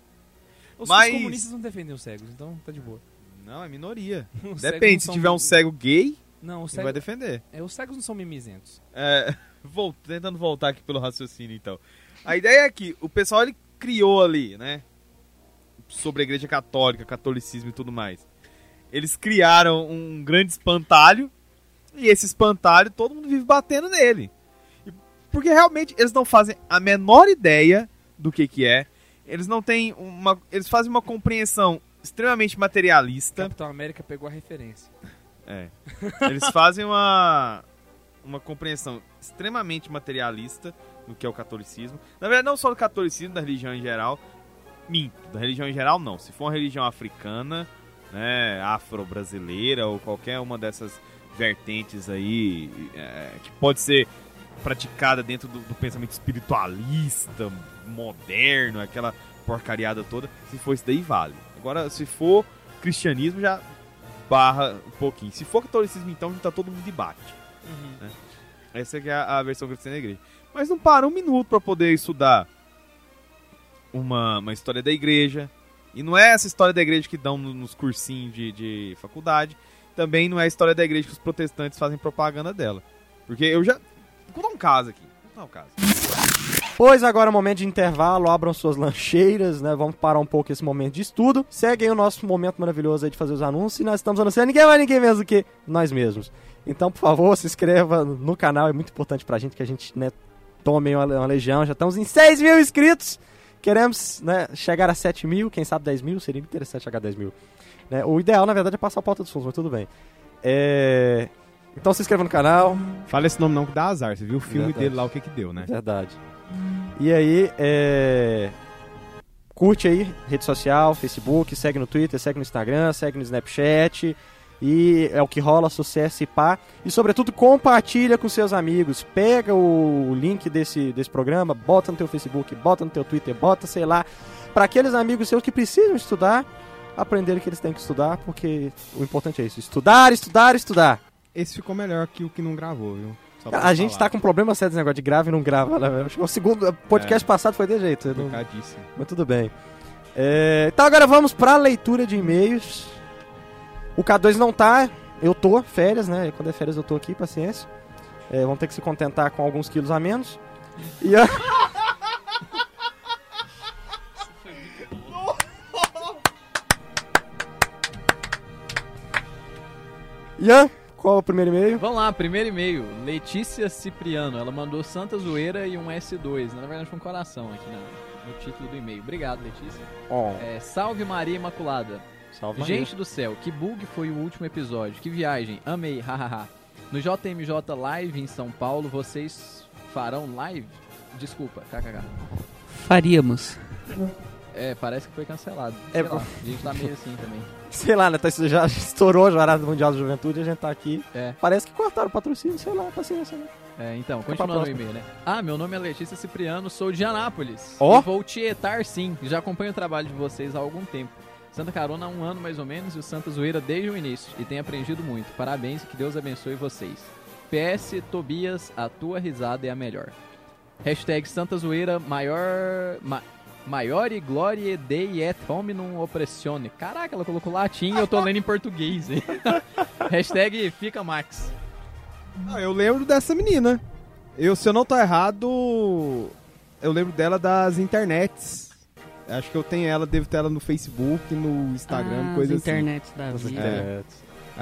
Os Mas- comunistas não defendem os cegos, então tá de boa. Não, é minoria. Os Depende, se tiver um mim- cego gay, Não, ele vai defender. é, os cegos não são mimizentos. É, vol- tentando voltar aqui pelo raciocínio, então. A ideia é que o pessoal ele criou ali, né? Sobre a igreja católica, catolicismo e tudo mais. Eles criaram um grande espantalho e esse espantalho todo mundo vive batendo nele. Porque realmente eles não fazem a menor ideia do que que é. Eles não têm uma. Eles fazem uma compreensão extremamente materialista. Capitão América pegou a referência. É. Eles fazem uma, uma compreensão extremamente materialista do que é o catolicismo. Na verdade, não só do catolicismo, da religião em geral. Minto, da religião em geral não. Se for uma religião africana, né, afro-brasileira ou qualquer uma dessas vertentes aí é, que pode ser praticada dentro do, do pensamento espiritualista, moderno, aquela porcariada toda, se for isso daí, vale. Agora, se for cristianismo, já barra um pouquinho. Se for catolicismo, então, já tá todo mundo de bate. Essa que é a, a versão cristã da igreja. Mas não para um minuto pra poder estudar uma, uma história da igreja. E não é essa história da igreja que dão no- nos cursinhos de, de faculdade. Também não é a história da igreja que os protestantes fazem propaganda dela. Porque eu já. Vou contar um caso aqui. Vou contar um caso. Pois agora é o momento de intervalo, abram suas lancheiras, né? Vamos parar um pouco esse momento de estudo. Seguem o nosso momento maravilhoso aí de fazer os anúncios e nós estamos anunciando ninguém mais, ninguém menos do que nós mesmos. Então, por favor, se inscreva no canal, é muito importante pra gente que a gente, né, tome uma, uma legião. Já estamos em 6 mil inscritos. Queremos, né, chegar a 7 mil, quem sabe 10 mil, seria interessante chegar a 10 mil. Né? O ideal, na verdade, é passar a pauta dos fundos, mas tudo bem. É... Então se inscreva no canal, Fala esse nome não que dá azar. Você viu o filme Verdade. dele lá, o que que deu, né? Verdade. E aí, é... curte aí, rede social, Facebook, segue no Twitter, segue no Instagram, segue no Snapchat. E é o que rola, sucesso e pá. E sobretudo, compartilha com seus amigos. Pega o link desse, desse programa, bota no teu Facebook, bota no teu Twitter, bota, sei lá, para aqueles amigos seus que precisam estudar, aprenderem que eles têm que estudar, porque o importante é isso: estudar, estudar, estudar. Esse ficou melhor que o que não gravou, viu? A gente falar. tá com problema sério desse negócio de grava e não grava, né? Acho que o segundo podcast passado foi de jeito. não- Trocadíssimo. Mas tudo bem. É, então agora vamos pra leitura de e-mails. O K2 não tá, eu tô, férias, né? Quando é férias eu tô aqui, paciência. É, vamos ter que se contentar com alguns quilos a menos. E a... Ian, qual é o primeiro e-mail? Vamos lá, primeiro e-mail. Letícia Cipriano. Ela mandou Santa Zoeira e um S2. Na verdade, foi um coração aqui na- no título do e-mail. Obrigado, Letícia. Ó, É, Salve Maria Imaculada. salve Maria. Gente do céu, que bug foi o último episódio. Que viagem. Amei, hahaha. No JMJ Live em São Paulo, vocês farão live? Desculpa, kkk. Faríamos. É, parece que foi cancelado. É, Sei lá, a gente tá meio assim também. Sei lá, né? tá- Já estourou a Jornada Mundial da Juventude e a gente tá aqui. É. Parece que cortaram o patrocínio, sei lá, paciência, né? É, então, pra continuando o e-mail, né? Ah, meu nome é Letícia Cipriano, sou de Anápolis. Ó. E vou tietar sim, já acompanho o trabalho de vocês há algum tempo. Santa Carona há um ano mais ou menos e o Santa Zoeira desde o início. E tenho aprendido muito. Parabéns e que Deus abençoe vocês. PS Tobias, a tua risada é a melhor. Hashtag Santa Zoeira, maior... Ma, maior e glória dei et hominum oppressione. Caraca, ela colocou latim e eu tô lendo em português? Hashtag fica Max. Ah, eu lembro dessa menina. Eu, se eu não tô errado, eu lembro dela das internets. Acho que eu tenho ela, devo ter ela no Facebook, no Instagram, Ah, coisa as assim. internet da vida. É.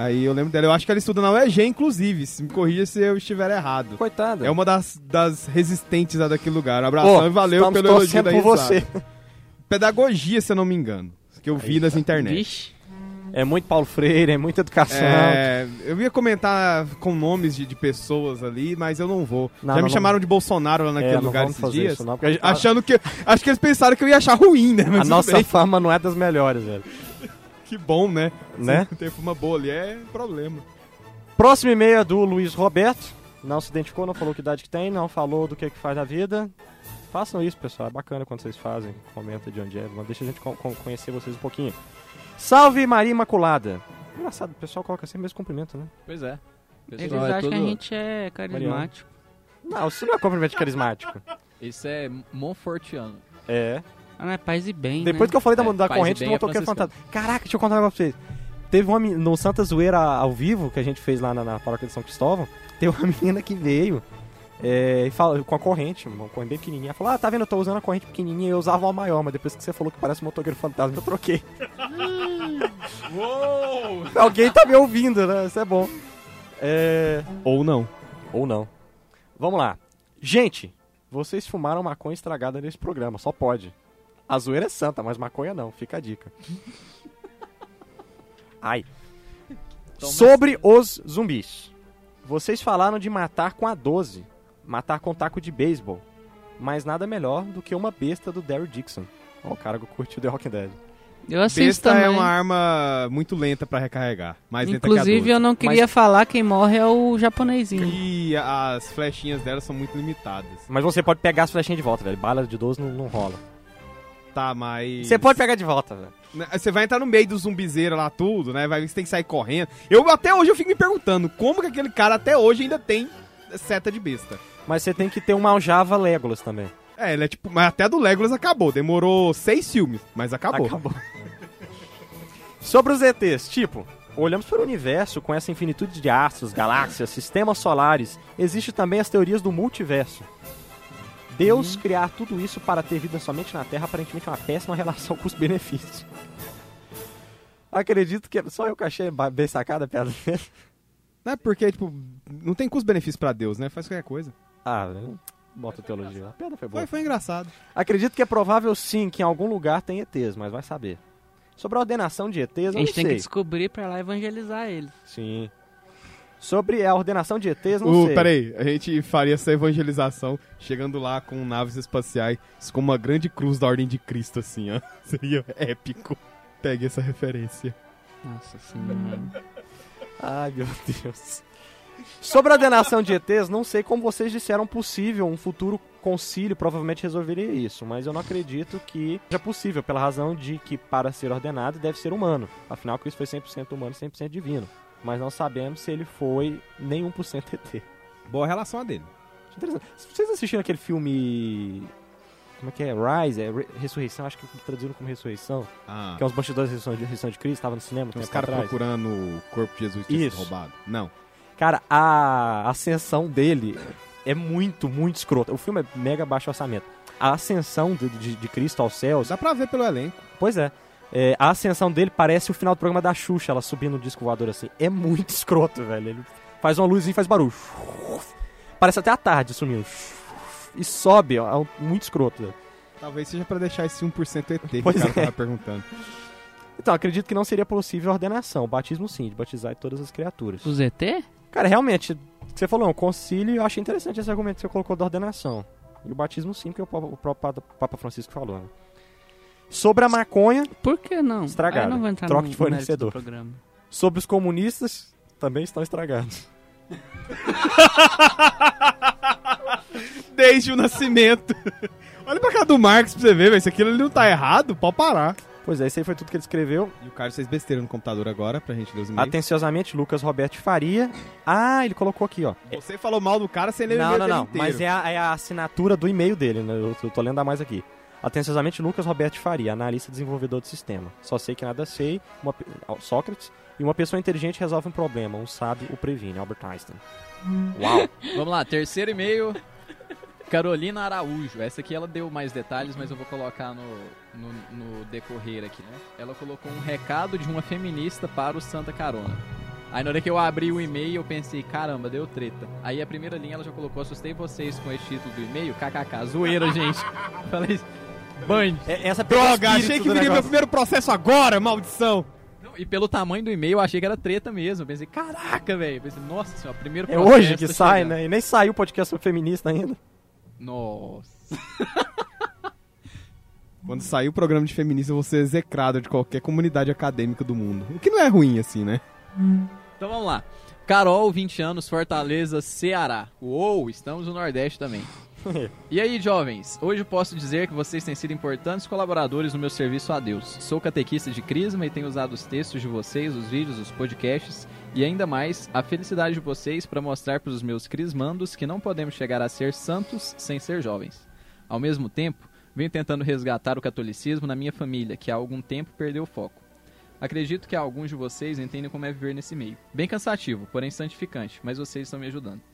Aí eu lembro dela. Eu acho que ela estuda na UEG, inclusive. Se me corrija se eu estiver errado. Coitada. É uma das, das resistentes lá daquele lugar. Abração Ô, e valeu estamos pelo elogio da por você. Pedagogia, se eu não me engano. Que eu vi nas internet. Vixe. É muito Paulo Freire, é muita educação. É, eu ia comentar com nomes de, de pessoas ali, mas eu não vou. Não, Já não me chamaram de Bolsonaro lá É, naquele não lugar esses fazer dias. isso, Achando que. Acho que eles pensaram que eu ia achar ruim, né? Mas A nossa bem. fama não é das melhores, velho. Que bom, né? Né? Se ter uma boa ali é problema. Próximo e-mail é do Luiz Roberto. Não se identificou, não falou que idade que tem, não falou do que, que faz na vida. Façam isso, pessoal. É bacana quando vocês fazem. Comenta de onde é. Deixa a gente co- co- conhecer vocês um pouquinho. Salve Maria Imaculada. Engraçado, o pessoal coloca sempre o mesmo cumprimento, né? Pois é. Eles Pessoal, é acham que a tudo- gente é carismático. Não, isso não é cumprimento carismático. Isso é Monfortiano. É. Ah, não é paz e bem, Depois né? que eu falei da, É, da corrente, é motoqueiro franciscano. fantasma. Caraca, deixa eu contar um negócio pra vocês. Teve uma no Santa Zoeira ao vivo, que a gente fez lá na, na paróquia de São Cristóvão, teve uma menina que veio é, e fala, com a corrente, uma corrente bem pequenininha. Falou, ah, tá vendo, eu tô usando a corrente pequenininha e eu usava uma maior, mas depois que você falou que parece um motoqueiro fantasma, eu troquei. Uou! Alguém tá me ouvindo, né? Isso é bom. É... Ou não. Ou não. Vamos lá. Gente, vocês fumaram maconha estragada nesse programa, só pode. A zoeira é santa, mas maconha não, fica a dica. Ai. Toma Sobre os zumbis. Vocês falaram de matar com a 12, matar com taco de beisebol. Mas nada melhor do que uma besta do Daryl Dixon. Ó, o cara que curtiu The Walking Dead. Eu assisto Besta também. é uma arma muito lenta pra recarregar. Mais lenta que a Inclusive, 12. eu não queria falar quem morre é o japonesinho. E as flechinhas dela são muito limitadas. Mas você pode pegar as flechinhas de volta, velho. Bala de 12 não, não rola. Tá, mas. Você pode pegar de volta, velho. Né, Você vai entrar no meio do zumbizeiro lá, tudo, né? Vai, você tem que sair correndo. Eu até hoje eu fico me perguntando como que aquele cara até hoje ainda tem seta de besta. Mas você tem que ter uma aljava Legolas também. É, ele é tipo. Mas até do Legolas acabou. Demorou seis filmes, mas acabou. Acabou. Sobre os ETs, tipo, olhamos para o universo com essa infinitude de astros, galáxias, sistemas solares. Existe também as teorias do multiverso. Deus criar tudo isso para ter vida somente na Terra aparentemente é uma péssima relação custo-benefício. Acredito que só eu que achei bem sacada a piada dele. Não é porque, tipo, não tem custo-benefício pra Deus, né? Faz qualquer coisa. Ah, velho, bota teologia. A piada foi boa. Foi, foi engraçado. Acredito que é provável sim que em algum lugar tem ETs, mas vai saber. Sobre a ordenação de ETs, eu A não gente tem sei. que descobrir pra lá evangelizar eles. Sim. Sobre a ordenação de ETs, não Uh, sei. peraí, a gente faria essa evangelização chegando lá com naves espaciais com uma grande cruz da Ordem de Cristo, assim, ó. Seria épico. Pegue essa referência. Nossa senhora. Ai, meu Deus. Sobre a ordenação de ETs, não sei como vocês disseram possível um futuro concílio provavelmente resolveria isso, mas eu não acredito que seja possível, pela razão de que para ser ordenado deve ser humano. Afinal, Cristo foi 100% humano, 100% divino. Mas não sabemos se ele foi nem 1% ET. Boa relação a dele. Interessante. Vocês assistiram aquele filme. Como é que é? Rise? É Re- Ressurreição? Acho que traduziram como Ressurreição. Ah, Que é os bastidores da Ressurreição de, Ressurreição de Cristo, estava no cinema. tem uns caras procurando o corpo de Jesus Isso. roubado. Não. Cara, a ascensão dele é muito, muito escrota. O filme é mega baixo orçamento. A ascensão de, de- de Cristo aos céus. Dá pra ver pelo elenco. Pois é. É, A ascensão dele parece o final do programa da Xuxa, ela subindo no disco voador assim. É muito escroto, velho. Ele faz uma luz e faz barulho. Parece até a tarde sumindo. E sobe, ó. é Muito escroto, velho. Talvez seja pra deixar esse 1% ET que Pois o cara é. tava perguntando. Então, acredito que não seria possível a ordenação. O batismo sim, de batizar todas as criaturas. O ZT? Cara, realmente, você falou, um concílio, eu achei interessante esse argumento que você colocou da ordenação. E o batismo sim, que é o, o próprio Papa- Papa Francisco falou, né? Sobre a maconha, Por que não? Estragado. Aí eu não vou entrar Troca no de fornecedor. sobre os comunistas, também estão estragados. Desde o nascimento. Olha pra cá do Marx pra você ver, velho. Se aquilo não tá errado, pode parar. Pois é, isso aí foi tudo que ele escreveu. E o Carlos fez besteira no computador agora, pra gente ler os e-mails. Atenciosamente, Lucas Roberto Faria. Ah, ele colocou aqui, ó. Você falou mal do cara sem ler o Não, e-mail não, não. inteiro. Mas é a, é a assinatura do e-mail dele, né? Eu, eu tô lendo a mais aqui. Atenciosamente, Lucas Roberto Faria, analista desenvolvedor do sistema. Só sei que nada sei, uma Sócrates. E uma pessoa inteligente resolve um problema, um sábio o previne, Albert Einstein. Uau! Vamos lá, terceiro e-mail. Carolina Araújo. Essa aqui ela deu mais detalhes, mas eu vou colocar no, no, no decorrer aqui, né? Ela colocou um recado de uma feminista para o Santa Carona. Aí na hora que eu abri o e-mail, eu pensei, caramba, deu treta. Aí a primeira linha ela já colocou, assustei vocês com esse título do e-mail, kkk, zoeira, gente. Falei, band. É- Essa Droga, achei que viria meu primeiro processo agora, maldição. Não, E pelo tamanho do e-mail, eu achei que era treta mesmo. Eu pensei, caraca, velho. Pensei, nossa senhora, primeiro É processo hoje que tá sai, chegando. né? E nem saiu o podcast sobre feminista ainda. Nossa. Quando sair o programa de feminista, eu vou ser execrado de qualquer comunidade acadêmica do mundo. O que não é ruim, assim, né? Então vamos lá. Carol, 20 anos, Fortaleza, Ceará. Uou, estamos no Nordeste também. E aí, jovens? Hoje posso dizer que vocês têm sido importantes colaboradores no meu serviço a Deus. Sou catequista de Crisma e tenho usado os textos de vocês, os vídeos, os podcasts e ainda mais a felicidade de vocês para mostrar para os meus crismandos que não podemos chegar a ser santos sem ser jovens. Ao mesmo tempo, venho tentando resgatar o catolicismo na minha família, que há algum tempo perdeu o foco. Acredito que alguns de vocês entendem como é viver nesse meio. Bem cansativo, porém santificante, mas vocês estão me ajudando.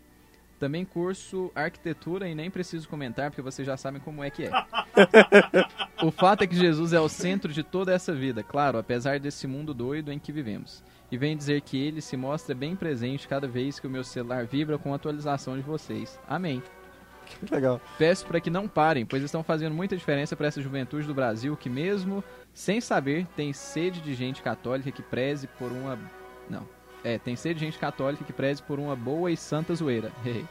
Também curso arquitetura e nem preciso comentar porque vocês já sabem como é que é. o fato é que Jesus é o centro de toda essa vida, claro, apesar desse mundo doido em que vivemos. E vem dizer que ele se mostra bem presente cada vez que o meu celular vibra com a atualização de vocês. Amém. Que legal. Peço para que não parem, pois estão fazendo muita diferença para essa juventude do Brasil que, mesmo sem saber, tem sede de gente católica que preze por uma. Não. É, tem sede de gente católica que preze por uma boa e santa zoeira.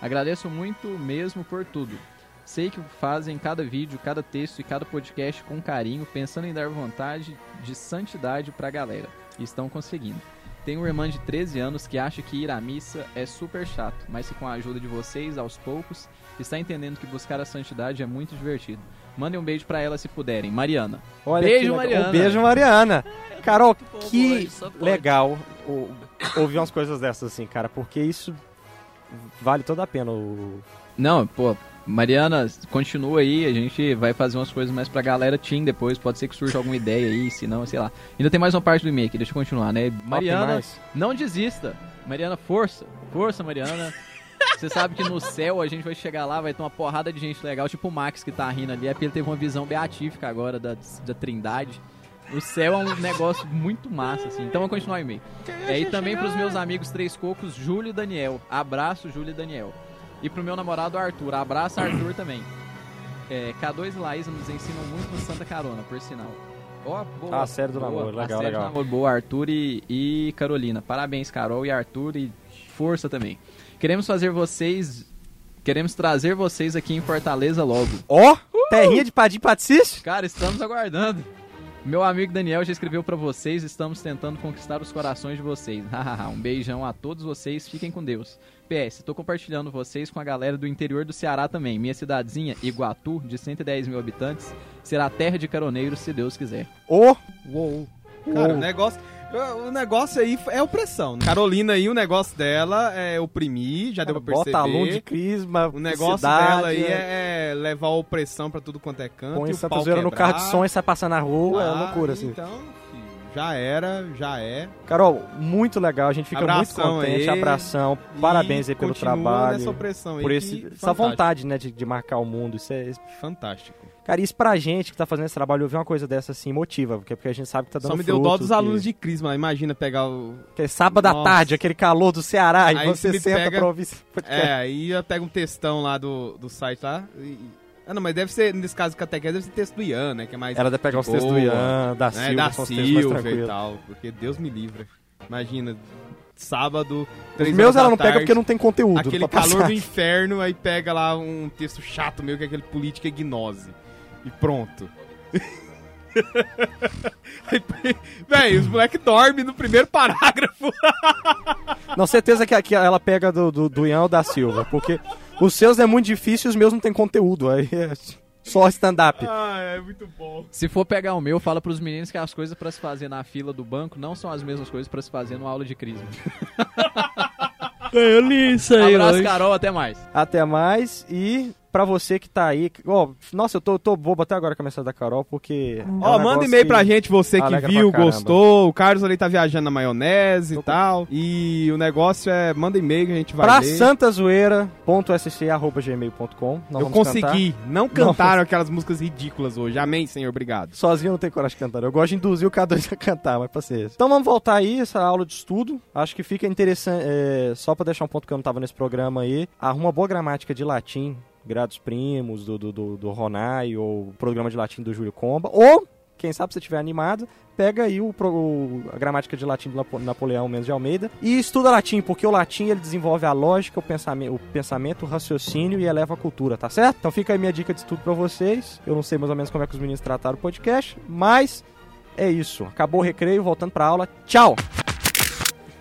Agradeço muito mesmo por tudo. Sei que fazem cada vídeo, cada texto e cada podcast com carinho, pensando em dar vontade de santidade pra galera. E estão conseguindo. Tenho uma irmã de 13 anos que acha que ir à missa é super chato, mas que com a ajuda de vocês, aos poucos, está entendendo que buscar a santidade é muito divertido. Mandem um beijo pra ela se puderem. Mariana. Olha Beijo. Mariana. Um beijo, Mariana. Carol, que pode. legal ouvir umas coisas dessas assim, cara, porque isso vale toda a pena. O... Não, pô, Mariana, continua aí, a gente vai fazer umas coisas mais pra galera Team depois, pode ser que surja alguma ideia aí, se não, sei lá. Ainda tem mais uma parte do e-mail aqui, deixa eu continuar, né? Mariana, não desista. Mariana, força. Força, Mariana. Você sabe que no céu a gente vai chegar lá, vai ter uma porrada de gente legal, tipo o Max que tá rindo ali, é porque ele teve uma visão beatífica agora da, da trindade. O céu é um negócio muito massa, assim. Então vamos continuar o e-mail. É, e também pros meus amigos Três Cocos, Júlio e Daniel. Abraço, Júlio e Daniel. E pro meu namorado Arthur. Abraço, Arthur também. É, K2 e Laísa nos ensinam muito no Santa Carona, por sinal. Ó, boa. Ah, a série do boa. namoro, legal, série do legal. namoro, boa, Arthur e, e Carolina. Parabéns, Carol e Arthur e força também. Queremos fazer vocês... Queremos trazer vocês aqui em Fortaleza logo. Ó, terrinha de Padim Paticício? Cara, estamos aguardando. Meu amigo Daniel já escreveu pra vocês, estamos tentando conquistar os corações de vocês. Hahaha, um beijão a todos vocês, fiquem com Deus. PS, tô compartilhando vocês com a galera do interior do Ceará também. Minha cidadezinha, Iguatu, de 110 mil habitantes, será terra de caroneiros, se Deus quiser. Ô, Uou. Cara, o negócio, o negócio aí é opressão. né? Carolina aí, o negócio dela é oprimir, já deu pra bota perceber. aluno de crisma, O negócio cidade, dela aí é, é levar a opressão pra tudo quanto é canto. Põe e pau Zoeira no carro de som e sai passando na rua, é Ah, loucura, assim. Então, já era, já é. Carol, muito legal, a gente fica Abração muito contente, aí. abração, parabéns aí E pelo trabalho, nessa opressão aí por esse, essa vontade, né, de, de marcar o mundo, isso é... Fantástico. Cara, isso pra gente que tá fazendo esse trabalho, ouvir uma coisa dessa, assim, motiva, porque, porque a gente sabe que tá dando Só me deu dó frutos, dos que- alunos de Crisma. Imagina pegar o. Que é sábado à Nossa. tarde, aquele calor do Ceará, e Aí você você me senta pega- pra ouvir esse podcast. É, aí eu pego um textão lá do, do site lá. E... Ah, não, mas deve ser, nesse caso catequese, deve ser texto do Ian, né? Que é mais. Era de pegar os textos do Ian, da né, Silva, da Silva e tal. Porque Deus me livre. Imagina, sábado, Os meus ela não pega tarde, porque não tem conteúdo Aquele calor passar. do inferno, aí pega lá um texto chato meu, que é aquele política e gnose. E pronto. Véi, os moleques dormem no primeiro parágrafo. Não, certeza que aqui ela pega do, do, do Ian ou da Silva, porque os seus é muito difícil e os meus não tem conteúdo. Aí é só stand-up. Ah, é muito bom. Se for pegar o meu, fala pros meninos que as coisas pra se fazer na fila do banco não são as mesmas coisas pra se fazer numa aula de crisma. Eu li isso aí Abraço, hoje. Carol, até mais. Até mais e pra você que tá aí. Ó, nossa, eu tô, tô bobo até agora com a mensagem da Carol, porque. é um Ó, manda e-mail pra gente, você que viu, gostou. O Carlos ali tá viajando na maionese Tô e com- tal. E o negócio é, manda e-mail que a gente vai Pra santazoeira.sc.gmail.com. Eu vamos cantar. consegui. Não cantaram aquelas músicas ridículas hoje. Amém, Senhor, obrigado. Sozinho eu não tenho coragem de cantar. Eu gosto de induzir o K2 a cantar, mas paciência. Então vamos voltar aí, essa aula de estudo. Acho que fica interessante, é, só pra deixar um ponto que eu não tava nesse programa aí. Arruma boa gramática de latim, grados primos, do, do, do, do Ronai, ou programa de latim do Júlio Comba. Ou, quem sabe se estiver animado, pega aí o, o- a gramática de latim do Napo- Napoleão Mendes de Almeida e estuda latim, porque o latim ele desenvolve a lógica, o pensamento, o pensamento, o raciocínio e eleva a cultura, tá certo? Então fica aí minha dica de estudo pra vocês. Eu não sei mais ou menos como é que os meninos trataram o podcast, mas é isso. Acabou o recreio, voltando pra aula. Tchau!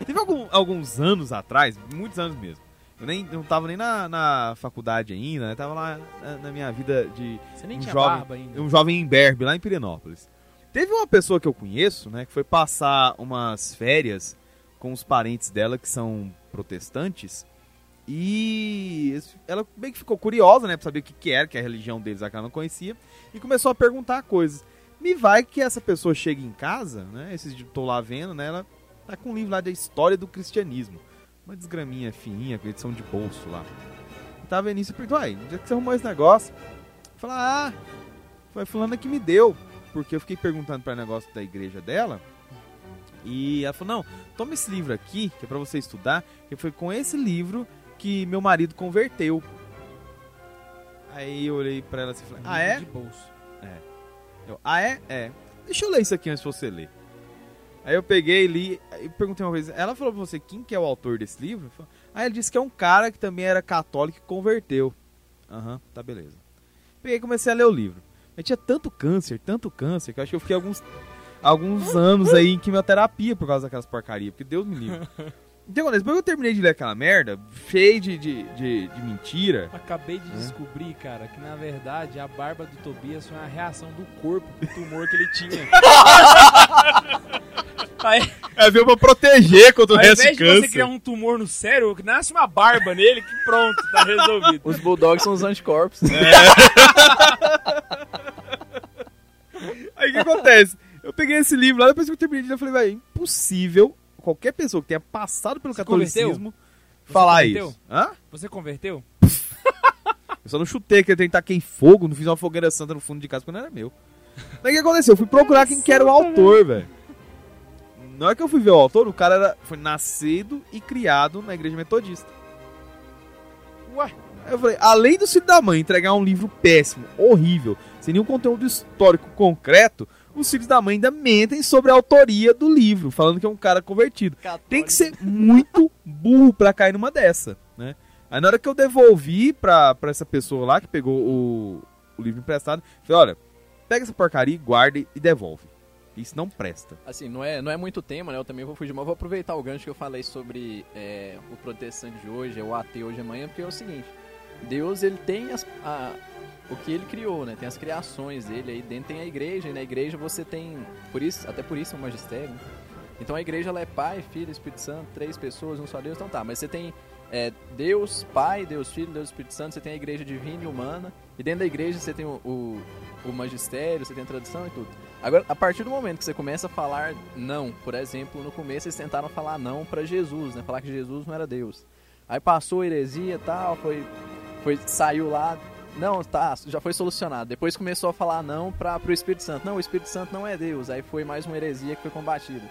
Teve algum- alguns anos atrás, muitos anos mesmo. Eu nem, não tava nem na, na faculdade ainda, né? Tava lá na, na minha vida de Você nem Um tinha jovem- barba ainda. um jovem imberbe lá em Pirenópolis. Teve uma pessoa que eu conheço, né, que foi passar umas férias com os parentes dela que são protestantes. E ela meio que ficou curiosa, né, pra saber o que, que era, que a religião deles, que ela não conhecia, e começou a perguntar coisas. Me vai que essa pessoa chega em casa, né, esses dias tô lá vendo, né, ela tá com um livro lá da história do cristianismo. Uma desgraminha fininha, com edição de bolso lá. Eu tava vendo isso e perguntou, aí, onde é que você arrumou esse negócio? Falar, ah, foi fulana que me deu. Porque eu fiquei perguntando para negócio da igreja dela. E ela falou, não, toma esse livro aqui, que é pra você estudar. Que foi com esse livro que meu marido converteu. Aí eu olhei pra ela assim e falei, ah é? De bolso. Eu, ah é? É. Deixa eu ler isso aqui antes de você ler. Aí eu peguei e li, e perguntei uma vez, ela falou pra você quem que é o autor desse livro? Falei, Ah, ele disse que é um cara que também era católico e converteu. Aham, tá beleza. Peguei e comecei a ler o livro. Eu tinha tanto câncer, tanto câncer, que eu acho que eu fiquei alguns, alguns anos aí em quimioterapia por causa daquelas porcarias, porque Deus me livre. Então, depois que eu terminei de ler aquela merda, cheio de, de, de, de mentira, Acabei de descobrir, cara, que na verdade a barba do Tobias foi uma reação do corpo pro tumor que ele tinha. Aí, é veio pra proteger contra o ao resto invés de de você câncer. criar um tumor no cérebro, nasce uma barba nele que pronto, tá resolvido. Os bulldogs são os anticorpos. Aí o que acontece? Eu peguei esse livro lá, depois que eu terminei de ler, eu falei, velho, impossível qualquer pessoa que tenha passado pelo Você catolicismo Você falar converteu? isso. Hã? Você converteu? Eu só não chutei que eu tenho taquei fogo, não fiz uma fogueira santa no fundo de casa não era meu. Daí o que aconteceu? Eu fui procurar quem que era o autor, velho. Na hora que eu fui ver o autor, o cara era, foi nascido e criado na igreja metodista. Ué, Aí eu falei, além do filho da mãe entregar um livro péssimo, horrível, sem nenhum conteúdo histórico concreto, os filhos da mãe ainda mentem sobre a autoria do livro, falando que é um cara convertido. Tem que ser muito burro pra cair numa dessa, né? Aí na hora que eu devolvi pra, pra essa pessoa lá que pegou o, o livro emprestado, falei, olha, pega essa porcaria, guarda e devolve. Isso não presta. Assim, não é, não é muito tema, né? Eu também vou fugir, mas vou aproveitar o gancho que eu falei sobre é, o protestante de hoje, é o ateu hoje de amanhã, porque é o seguinte: Deus, ele tem as, a- o que ele criou, né? Tem as criações dele, aí dentro tem a igreja, e na igreja você tem, por isso, até por isso é um magistério, né? Então a igreja, ela é Pai, Filho, Espírito Santo, três pessoas, um só Deus, então tá, mas você tem é, Deus, Pai, Deus Filho, Deus Espírito Santo, você tem a igreja divina e humana, e dentro da igreja você tem o, o, o magistério, você tem a tradição e tudo. Agora, a partir do momento que você começa a falar não, por exemplo, no começo eles tentaram falar não pra Jesus, né? Falar que Jesus não era Deus. Aí passou a heresia e tal, foi, foi, saiu lá, não, tá, já foi solucionado. Depois começou a falar não para pro Espírito Santo. Não, o Espírito Santo não é Deus. Aí foi mais uma heresia que foi combatida.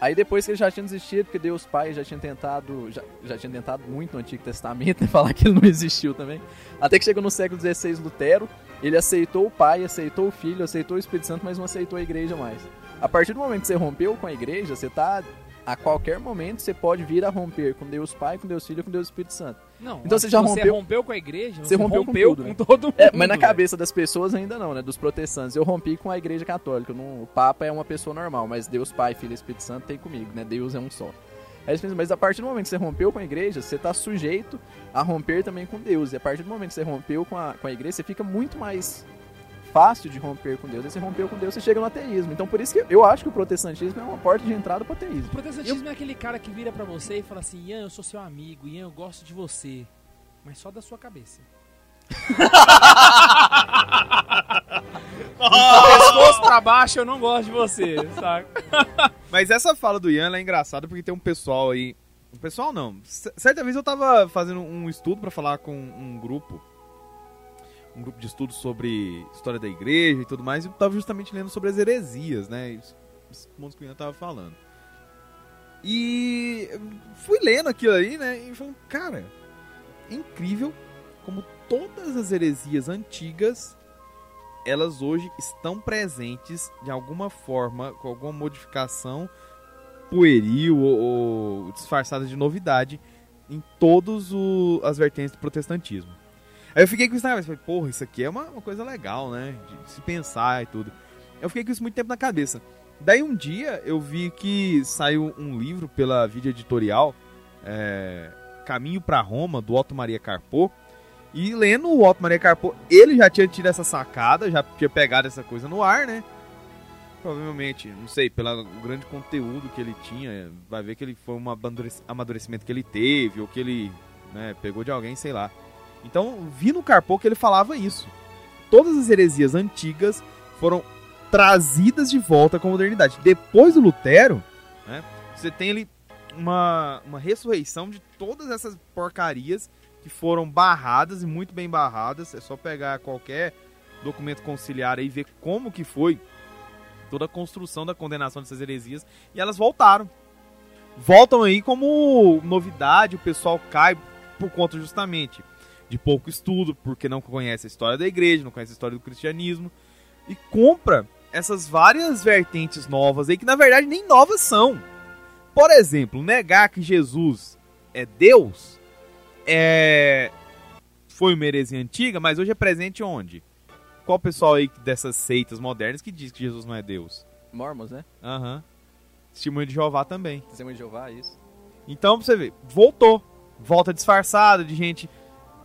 Aí depois que ele já tinha desistido, porque Deus Pai já tinha tentado, já, já tinha tentado muito no Antigo Testamento, né, falar que ele não existiu também. Até que chegou no século XVI, Lutero, ele aceitou o Pai, aceitou o Filho, aceitou o Espírito Santo, mas não aceitou a igreja mais. A partir do momento que você rompeu com a igreja, você tá a qualquer momento você pode vir a romper com Deus Pai, com Deus Filho, com Deus Espírito Santo. Não, Então você já você rompeu- rompeu com a igreja, Você você, rompeu com rompeu, tudo, com, né? todo mundo. É, mas na velho. cabeça das pessoas ainda não, né? Dos protestantes. Eu rompi com a igreja católica. Não- o Papa é uma pessoa normal, mas Deus Pai, Filho e Espírito Santo tem comigo, né? Deus é um só. Aí eles pensam, mas a partir do momento que você rompeu com a igreja, você tá sujeito a romper também com Deus. E a partir do momento que você rompeu com a, com a igreja, você fica muito mais fácil de romper com Deus. Aí você rompeu com Deus, você chega no ateísmo. Então por isso que eu acho que o protestantismo é uma porta de entrada pro O ateísmo. protestantismo é aquele cara que vira pra você e fala assim: Ian, eu sou seu amigo, Ian, eu gosto de você. Mas só da sua cabeça. Do pescoço pra baixo eu não gosto de você, saca? Mas essa fala do Ian é engraçada porque tem um pessoal aí. Um pessoal não. C- Certa vez eu tava fazendo um estudo pra falar com um grupo. Um grupo de estudos sobre história da igreja e tudo mais. E eu tava justamente lendo sobre as heresias, né? Isso- que o tava falando. E fui lendo aquilo aí, né? E falando, cara, é incrível como todas as heresias antigas elas hoje estão presentes de alguma forma, com alguma modificação pueril ou, ou disfarçada de novidade em todas as vertentes do protestantismo. Aí eu fiquei com isso na cabeça, falei, porra, isso aqui é uma, uma coisa legal, né? De se pensar e tudo. Eu fiquei com isso muito tempo na cabeça. Daí um dia eu vi que saiu um livro pela vídeo editorial, é, Caminho para Roma, do Otto Maria Carpo. E lendo o Otto Maria Carpo, ele já tinha tido essa sacada, já tinha pegado essa coisa no ar, né? Provavelmente, não sei, pelo grande conteúdo que ele tinha, vai ver que ele foi um amadurec- amadurecimento que ele teve, ou que ele né, pegou de alguém, sei lá. Então, vi no Carpo que ele falava isso. Todas as heresias antigas foram trazidas de volta com a modernidade. Depois do Lutero, né, você tem ali uma, uma ressurreição de todas essas porcarias que foram barradas e muito bem barradas. É só pegar qualquer documento conciliar e ver como que foi toda a construção da condenação dessas heresias e elas voltaram. Voltam aí como novidade, o pessoal cai por conta justamente de pouco estudo, porque não conhece a história da igreja, não conhece a história do cristianismo e compra essas várias vertentes novas aí que na verdade nem novas são. Por exemplo, negar que Jesus é Deus é foi uma heresia antiga, mas hoje é presente onde? Qual pessoal aí dessas seitas modernas que diz que Jesus não é Deus? Mormons, né? Aham. Testemunho de Jeová também. Testemunho de Jeová, isso. Então, pra você ver, voltou. Volta disfarçada de gente.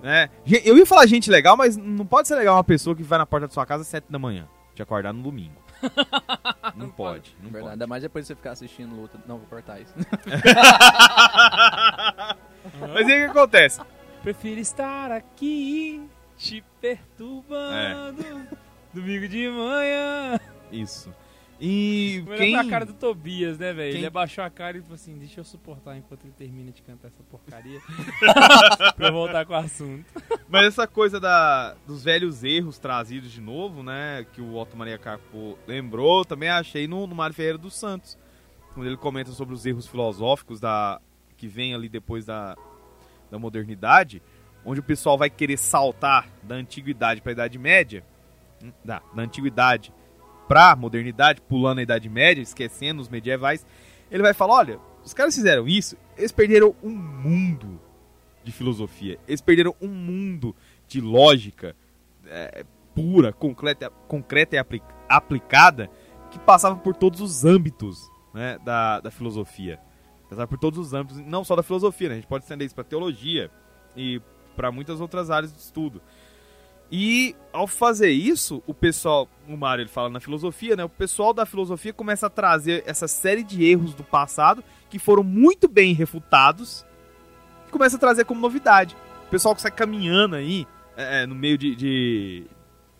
Né? Eu ia falar gente legal, mas não pode ser legal uma pessoa que vai na porta da sua casa às 7 da manhã. Te acordar no domingo. não pode, não Verdade. pode. Ainda mais depois de você ficar assistindo luta. Não, vou cortar isso. Mas aí o que acontece? Prefiro estar aqui te perturbando. Domingo de manhã. Isso. E Olha quem. pra cara do Tobias, né, velho? quem- Ele abaixou a cara e falou assim: Deixa eu suportar enquanto ele termina de cantar essa porcaria. pra eu voltar com o assunto. Mas essa coisa da, dos velhos erros trazidos de novo, né? Que o Otto Maria Carpo lembrou, também achei no, no Mário Ferreira dos Santos. Quando ele comenta sobre os erros filosóficos da, que vem ali depois da, da modernidade, onde o pessoal vai querer saltar da antiguidade para a Idade Média, hum, da, da antiguidade para modernidade, pulando a Idade Média, esquecendo os medievais. Ele vai falar: olha, os caras fizeram isso, eles perderam um mundo de filosofia. Eles perderam um mundo de lógica é, pura, concreta, concreta e apli- aplicada que passava por todos os âmbitos né, da, da filosofia. Passava por todos os âmbitos, não só da filosofia, né? a gente pode estender isso para teologia e para muitas outras áreas de estudo. E ao fazer isso, o pessoal, o Mário ele fala na filosofia, né? O pessoal da filosofia começa a trazer essa série de erros do passado que foram muito bem refutados e começa a trazer como novidade. O pessoal que sai caminhando aí é, é, no meio de, de,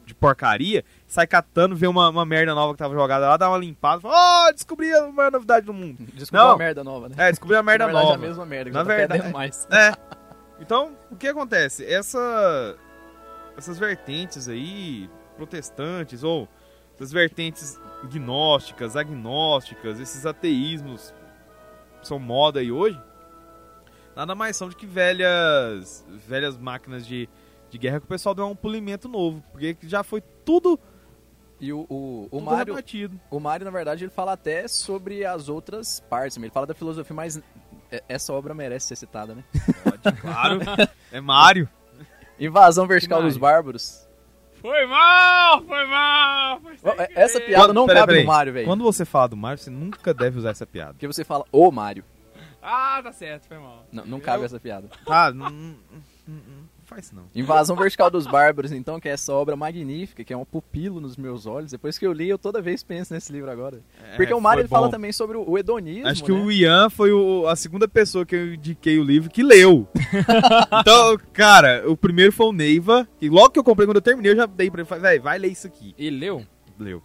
de porcaria, sai catando, vê uma, uma merda nova que tava jogada lá, dá uma limpada, fala, ó, descobri a maior novidade do mundo. Não. uma merda nova, né? É, descobri a merda Na nova. É a mesma merda, que Na já tá verdade- mais. É. Então, o que acontece? Essa, essas vertentes aí, protestantes, ou essas vertentes gnósticas, agnósticas, esses ateísmos que são moda aí hoje, nada mais são do que velhas, velhas máquinas de, de guerra que o pessoal deu um polimento novo, porque já foi tudo E o, o, o Mário, o Mário, na verdade, ele fala até sobre as outras partes. Ele fala da filosofia, mas é- essa obra merece ser citada, né? Claro. é Mario. Invasão Vertical dos? Bárbaros. Foi mal, foi mal. Foi é- Essa querer. piada não Peraí, cabe peraí. no Mário, velho. Quando você fala do Mario, você nunca deve usar essa piada. Porque você fala o Mário. Ah, tá certo, foi mal. Não, não Eu- cabe essa piada. Não- não faz isso não. Invasão Vertical dos Bárbaros, então, que é essa obra magnífica, que é um pupilo nos meus olhos. Depois que eu li, eu toda vez penso nesse livro agora. Porque É, o Mário fala também sobre o, hedonismo. Acho que né? o Ian foi o- a segunda pessoa que eu indiquei o livro que leu. então, cara, o primeiro foi o Neiva. E logo que eu comprei, quando eu terminei, eu já dei pra ele. Falei, vai ler isso aqui. Ele leu? Leu.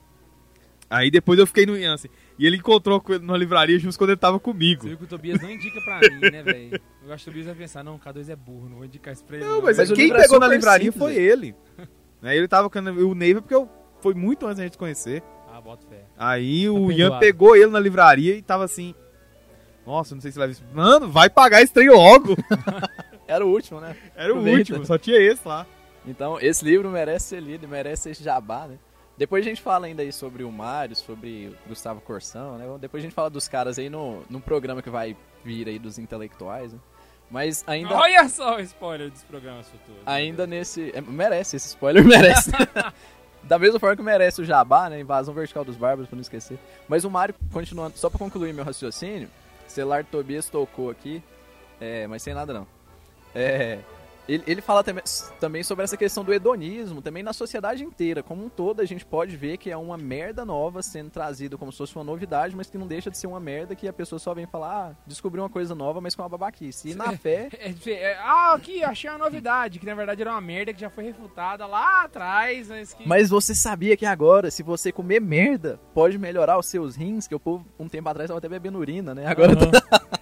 Aí depois eu fiquei no Ian, assim. E ele encontrou com ele numa livraria justo quando ele tava Você comigo. viu que o Tobias não indica pra mim, né, velho? Eu acho que o Tobias vai pensar, não, o K2 é burro, não vou indicar isso pra ele. Não, mas, Mas o quem é pegou na livraria simples, foi ele. Aí ele tava com o Neiva porque eu, foi muito antes da gente conhecer. Ah, bota fé. Aí Tá o Ian pegou ele na livraria e tava assim. Nossa, não sei se isso. Mano, vai pagar esse trem logo. Era o último, né? Era o Aproveita. último, só tinha esse lá. Então, esse livro merece ser lido, merece esse jabá, né? Depois a gente fala ainda aí sobre o Mário, sobre o Gustavo Corsão, né? Depois a gente fala dos caras aí no, no programa que vai vir aí dos intelectuais, né? Mas ainda, Olha só o spoiler dos programas futuros. ainda nesse... é, merece, esse spoiler merece. da mesma forma que merece o jabá, né? Invasão Vertical dos Bárbaros, pra não esquecer. Mas o Mário, continuando, só pra concluir meu raciocínio, celular Tobias tocou aqui, é, mas sem nada não. É, ele, ele fala também, também sobre essa questão do hedonismo, também na sociedade inteira. Como um todo, a gente pode ver que é uma merda nova sendo trazida como se fosse uma novidade, mas que não deixa de ser uma merda que a pessoa só vem falar, ah, descobriu uma coisa nova, mas com uma babaquice. E na fé, É, é, ah, aqui, achei uma novidade, que na verdade era uma merda que já foi refutada lá atrás, mas que... Mas você sabia que agora, se você comer merda, pode melhorar os seus rins, que o povo, um tempo atrás, tava até bebendo urina, né? Agora tá-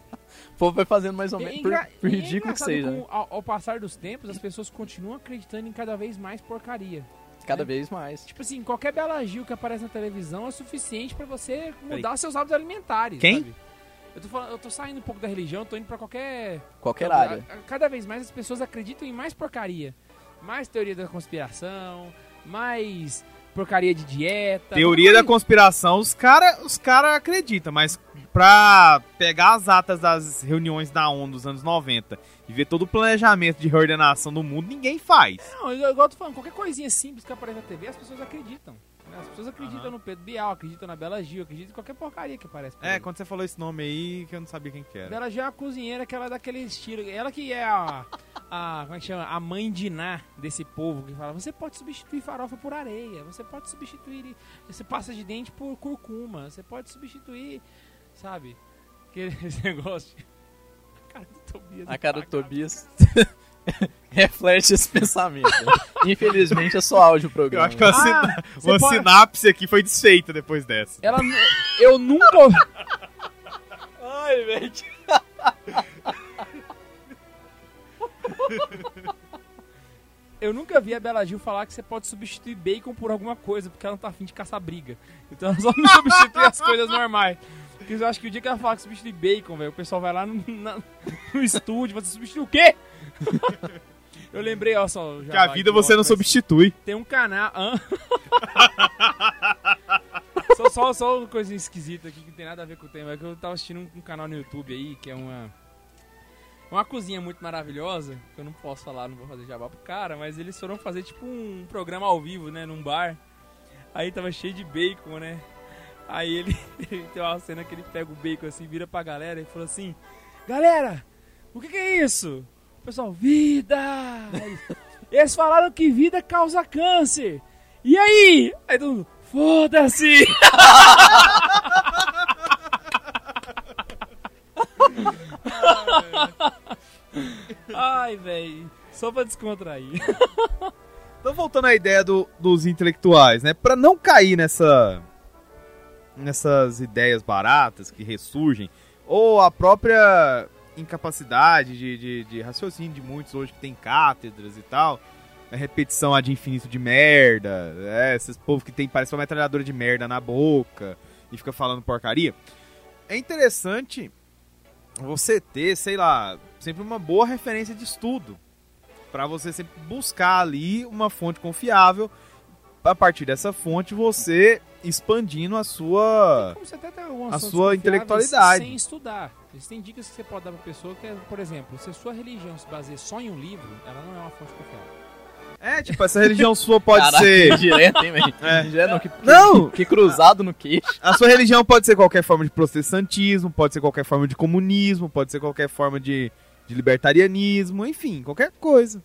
o povo vai fazendo mais ou E é menos, por, por é ridículo que engraçado seja. como, né? ao, ao passar dos tempos, as pessoas continuam acreditando em cada vez mais porcaria. Cada vez mais. Tipo assim, qualquer Bela Gil que aparece na televisão é suficiente pra você mudar seus hábitos alimentares. Quem? sabe? Eu tô, falando, eu tô saindo um pouco da religião, tô indo pra qualquer. Qualquer a- área. Cada vez mais as pessoas acreditam em mais porcaria. Mais teoria da conspiração, mais porcaria de dieta. Teoria da conspiração, os caras os cara acreditam, mas pra pegar as atas das reuniões da ONU dos anos 90 e ver todo o planejamento de reordenação do mundo, ninguém faz. Não, igual tô falando, qualquer coisinha simples que aparece na TV, as pessoas acreditam. né? As pessoas acreditam Aham. no Pedro Bial, acreditam na Bela Gil, acreditam em qualquer porcaria que aparece. por É, aí. quando você falou esse nome aí, que eu não sabia quem que era. Bela Gil é uma cozinheira que ela é daquele estilo. Ela que é a. a como é que chama? A mãe de Ná desse povo que fala: você pode substituir farofa por areia, você pode substituir. Você passa de dente por curcuma, você pode substituir. Sabe? Aquele esse negócio. A cara do Tobias. A cara do. Tobias reflete esse pensamento. Infelizmente é só áudio o Eu programa. acho que uma, Ah, uma pode- sinapse aqui foi desfeita depois dessa. Ela. Eu nunca. ouvi- Ai, velho. Eu nunca vi a Bela Gil falar que você pode substituir bacon por alguma coisa, porque ela não tá afim de caçar briga. Então ela só não substitui as coisas normais. Porque eu acho que o dia que ela falar que substitui bacon, velho, o pessoal vai lá no, na- no estúdio, você substitui o quê? Eu lembrei, ó, só. Que a vida você volta, não substitui. Tem um canal. Só, só, só uma coisa esquisita aqui que não tem nada a ver com o tema. É que eu tava assistindo um, um canal no YouTube aí, que é uma. Uma cozinha muito maravilhosa, que eu não posso falar, não vou fazer jabá pro cara, mas eles foram fazer tipo um programa ao vivo, né, num bar. Aí tava cheio de bacon, né? Aí ele, tem uma cena que ele pega o bacon assim, vira pra galera e falou assim: Galera, o que, que é isso? O pessoal, vida! Eles falaram que vida causa câncer. E aí? Aí todo mundo, foda-se! Ai, velho. Só pra descontrair. Então, voltando à ideia do- dos intelectuais, né? Pra não cair nessa nessas ideias baratas que ressurgem, ou a própria incapacidade de, de, de raciocínio de muitos hoje que tem cátedras e tal, a repetição ad infinito de merda, é, esses povos que tem, parece uma metralhadora de merda na boca e fica falando porcaria. É interessante você ter, sei lá, sempre uma boa referência de estudo. Pra você sempre buscar ali uma fonte confiável a partir dessa fonte, você expandindo a sua. Como você até tem algumas a sua intelectualidade. Sem estudar. Existem dicas que você pode dar pra pessoa que é, por exemplo, se a sua religião se baseia só em um livro, ela não é uma fonte confiável. É, tipo, essa religião sua pode Caraca, ser. direto, hein, velho? É. Direto, não, que, Não! que cruzado no queixo. A sua religião pode ser qualquer forma de protestantismo, pode ser qualquer forma de comunismo, pode ser qualquer forma de, de libertarianismo, enfim, qualquer coisa.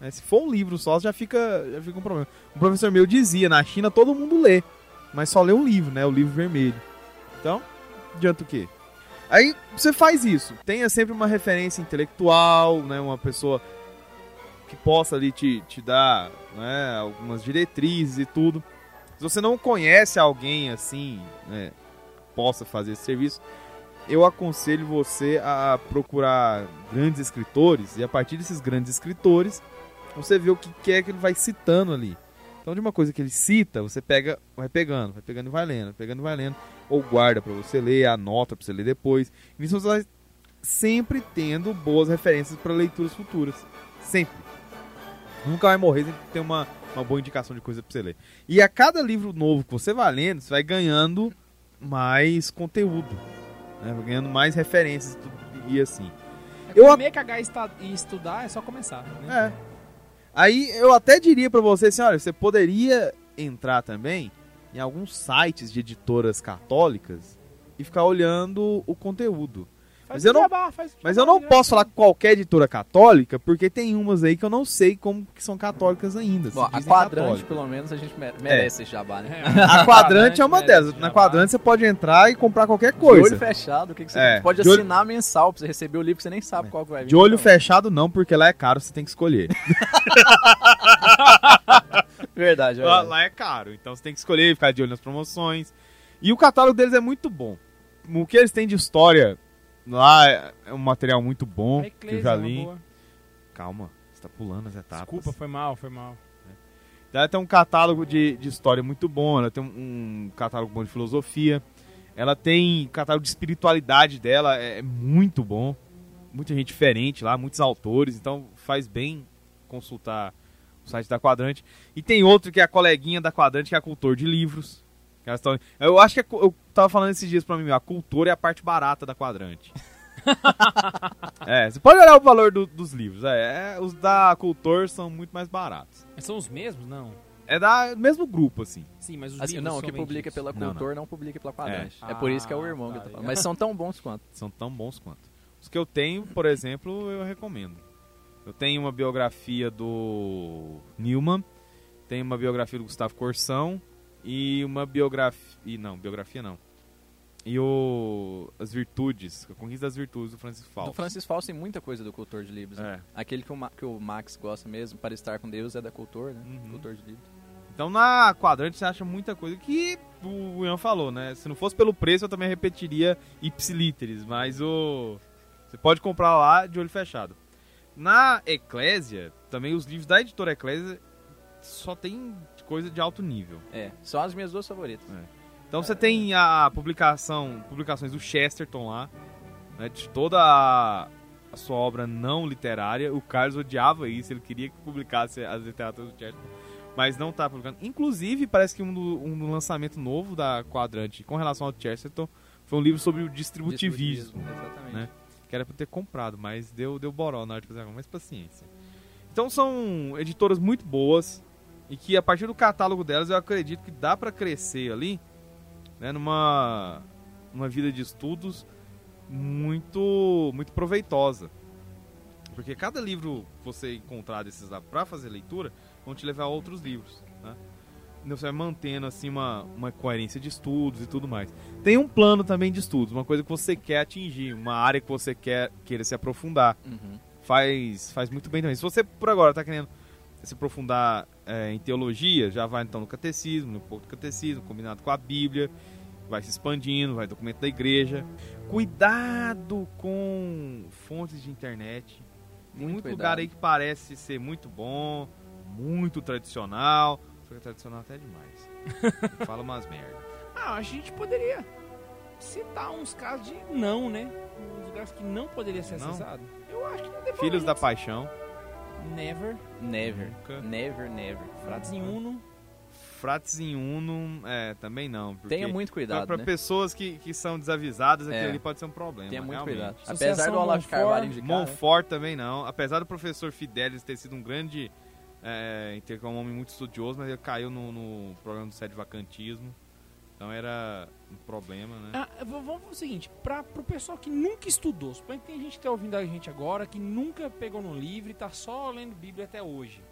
É, se for um livro só, já fica, já fica um problema. Um professor meu dizia, na China todo mundo lê, mas só lê um livro, né? O livro vermelho. Então, adianta o quê? Aí você faz isso. Tenha sempre uma referência intelectual, né? Uma pessoa que possa ali te, te dar né, algumas diretrizes e tudo. Se você não conhece alguém assim, né, possa fazer esse serviço, eu aconselho você a procurar grandes escritores e a partir desses grandes escritores você vê o que é que ele vai citando ali. Então, de uma coisa que ele cita, você pega, vai pegando, vai pegando e vai lendo, vai pegando e vai lendo, ou guarda pra você ler, anota pra você ler depois. E isso você vai sempre tendo boas referências para leituras futuras. Sempre. Nunca vai morrer sem ter uma, uma boa indicação de coisa pra você ler. E a cada livro novo que você vai lendo, você vai ganhando mais conteúdo. Né? Ganhando mais referências e assim. É Eu meio cagar e estudar é só começar. Né? É. Aí eu até diria pra você assim, olha, você poderia entrar também em alguns sites de editoras católicas e ficar olhando o conteúdo. Faz Mas eu não- jabá, Mas eu não posso falar qualquer editora católica, porque tem umas aí que eu não sei como que são católicas ainda. Bom, a quadrante, católicas. pelo menos, a gente mere- merece esse jabá, né? É, A quadrante é uma delas. Na quadrante você pode entrar e comprar qualquer De olho coisa. fechado, o que, que você É, pode de olho- assinar mensal pra você receber o livro que você nem sabe qual que vai vir. De olho Então, fechado não, porque lá é caro, você tem que escolher. Verdade, lá, verdade. lá é caro, então você tem que escolher, ficar de olho nas promoções. E o catálogo deles é muito bom. O que eles têm de história lá é é um material muito bom, que eu já é li. boa. Calma, você tá pulando as etapas. Desculpa, foi mal, foi mal. Ela tem um catálogo de, de história muito bom, ela tem um, um catálogo bom de filosofia, ela tem catálogo de espiritualidade dela, é, é muito bom. Muita gente diferente lá, muitos autores, então faz bem consultar o site da Quadrante. E tem outro que é a coleguinha da Quadrante, que é a Cultor de Livros. Que elas tão- Eu acho que a eu tava falando esses dias pra mim, a cultura é a parte barata da Quadrante. é, você pode olhar o valor do- dos livros. É, é, os da Cultor são muito mais baratos. Mas são os mesmos? Não. É da mesmo grupo, assim. Sim, mas os Assim, livros não, o que publica vendidos. pela Não, Cultor não, publica pela Quadrante. É. É. por isso que é o Ah, irmão que eu tá tô falando. Mas são tão bons quanto. São tão bons quanto. Os que eu tenho, por exemplo, eu recomendo. Eu tenho uma biografia do Newman, tenho uma biografia do Gustavo Corsão e uma biografia. Não, biografia não. E o. As Virtudes, a Conquista das Virtudes do Francis Fausto. Do Francis Fausto tem muita coisa do Cultor de Livros. né? É. Aquele que o, Ma- que o Max gosta mesmo, para estar com Deus, é da Cultor, né? Uhum. Cultor de Livros. Então na quadrante você acha muita coisa que o Ian falou, né? Se não fosse pelo preço, eu também repetiria ipsiliteres, mas o. Você pode comprar lá de olho fechado. Na Eclésia, também os livros da editora Eclésia só tem coisa de alto nível. É, são as minhas duas favoritas. Então você tem a publicação, publicações do Chesterton lá, né, de toda a, a sua obra não literária. O Carlos odiava isso, ele queria que publicasse as literaturas do Chesterton, mas não tá publicando. Inclusive, parece que um, do, um lançamento novo da Quadrante com relação ao Chesterton foi um livro sobre o distributivismo, Exatamente. né? que era pra eu ter comprado, mas deu, deu boró na hora de fazer agora, mas paciência. Então são editoras muito boas e que a partir do catálogo delas eu acredito que dá pra crescer ali, né, numa, numa vida de estudos muito muito proveitosa. Porque cada livro que você encontrar desses lá pra fazer leitura vão te levar a outros livros, né? Então você vai mantendo assim uma, uma coerência de estudos e tudo mais. Tem um plano também de estudos, uma coisa que você quer atingir, uma área que você quer queira se aprofundar. Uhum. Faz, faz muito bem também. Se você por agora está querendo se aprofundar é, em teologia, já vai então no catecismo, no pouco do catecismo, combinado com a Bíblia, vai se expandindo, vai documento da igreja. Cuidado com fontes de internet. Tem muito, Muito lugar aí que parece ser muito bom, muito tradicional. Só que é tradicional até demais. Fala umas merda. Ah, a gente poderia citar uns casos de não, né? Uns lugares que não poderia ser Não? acessado. Eu acho que não deveria. Filhos da Paixão. Never. Never. Nunca. Never, never. Frates em Uno. Frates em Uno, é, também não. Tenha muito cuidado, pra né? pessoas que, que são desavisadas, aquilo É. ali pode ser um problema. Tenha muito realmente. cuidado. Associação Apesar do Olavo Carvalho indicar... né? Monfort também não. Apesar do professor Fidelis ter sido um grande. É, ter- um homem muito estudioso, mas ele caiu no, no programa do sede vacantismo. Então era um problema, né? Ah, vamos fazer o seguinte, para pro pessoal que nunca estudou, suponho que tem gente que tá ouvindo a gente agora, que nunca pegou no livro e tá só lendo Bíblia até hoje.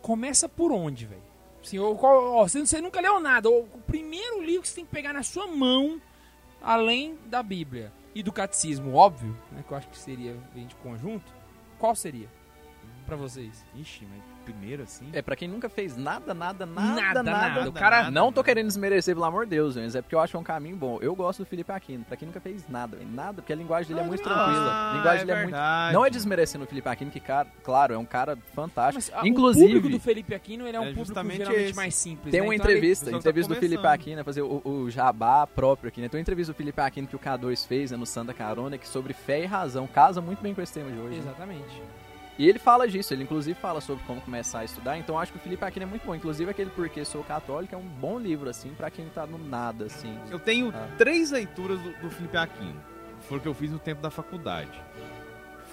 Começa por onde, velho? Assim, ou qual- ó, você, você nunca leu nada, ou o primeiro livro que você tem que pegar na sua mão, além da Bíblia e do catecismo, óbvio, né, que eu acho que seria bem de conjunto, qual seria pra vocês? Ixi, mas primeiro assim. É, pra quem nunca fez nada, nada, nada, Nada, nada. O cara- nada, Não tô querendo desmerecer, pelo amor de Deus, mas é porque eu acho que é um caminho bom. Eu gosto do Felipe Aquino, pra quem nunca fez nada, nada, porque a linguagem dele é muito tranquila. Ah, A linguagem é dele é muito... verdade. Não é desmerecendo o Felipe Aquino, que, cara, claro, é um cara fantástico. Mas, ah, o Inclusive, público do Felipe Aquino ele é um É público geralmente esse. mais simples. tem né? uma Então, entrevista, ele- entrevista do tá Felipe começando. Aquino, né, fazer o, o jabá próprio aqui, né? Tem uma entrevista do Felipe Aquino que o K2 fez né, no Santa Carona, que sobre fé e razão, casa muito bem com esse tema de hoje. né? E ele fala disso, ele inclusive fala sobre como começar a estudar, então acho que o Felipe Aquino é muito bom. Inclusive aquele Porque Sou Católico é um bom livro, assim, pra quem tá no nada, assim. Eu tenho Ah. três leituras do, do Felipe Aquino. Foi o que eu fiz no tempo da faculdade.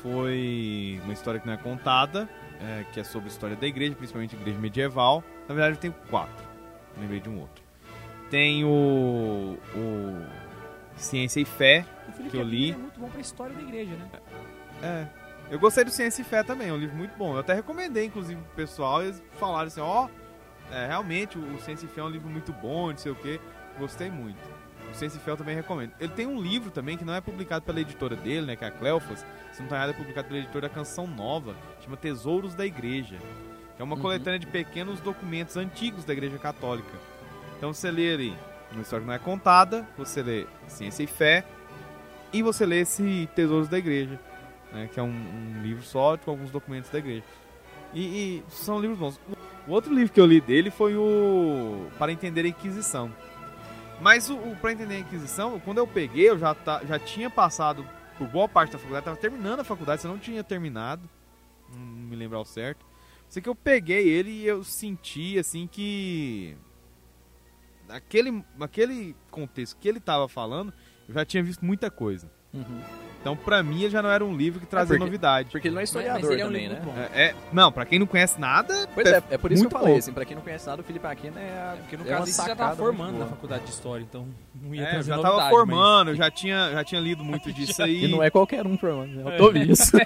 Foi uma história que não é contada, é, que é sobre a história da igreja, principalmente a igreja medieval. Na verdade, eu tenho quatro. Lembrei de um outro. Tem o, o Ciência e Fé. O Felipe Que eu Aquino li. é muito bom pra história da igreja, né? É. Eu gostei do Ciência e Fé também, é um livro muito bom. Eu até recomendei, inclusive, pro pessoal. Eles falaram assim: ó, é, realmente o Ciência e Fé é um livro muito bom, não sei o que. Gostei muito. O Ciência e Fé eu também recomendo. Ele tem um livro também que não é publicado pela editora dele, né? Que é a Cleofas. Se não tá errado, é publicado pela editora da Canção Nova. Chama Tesouros da Igreja. Que é uma Uhum. coletânea de pequenos documentos antigos da Igreja Católica. Então você lê ali uma história que não é contada, você lê Ciência e Fé e você lê esse Tesouros da Igreja, né, que é um, um livro só com alguns documentos da igreja. E, e são livros bons. O outro livro que eu li dele foi o Para Entender a Inquisição. Mas o, o Para Entender a Inquisição, quando eu peguei, eu já, tá, já tinha passado por boa parte da faculdade, tava terminando a faculdade, eu não tinha terminado, não me lembro ao certo. Sei que eu peguei ele e eu senti assim que aquele, aquele contexto que ele tava falando, eu já tinha visto muita coisa. Uhum. Então, pra mim, ele já não era um livro que trazia porque- novidade. Porque ele não é Mas, historiador mas ele é um também, livro né? É, é- não, pra quem não conhece nada, Pois é, é por isso que muito eu falei, assim, pra quem não conhece nada, o Felipe Aquino é, a, É, porque no é uma caso isso já tava formando na faculdade de história, então não ia É, já novidade, tava mas- formando, já tinha, já tinha lido muito disso aí. E não é qualquer um formando, né? Eu tô isso.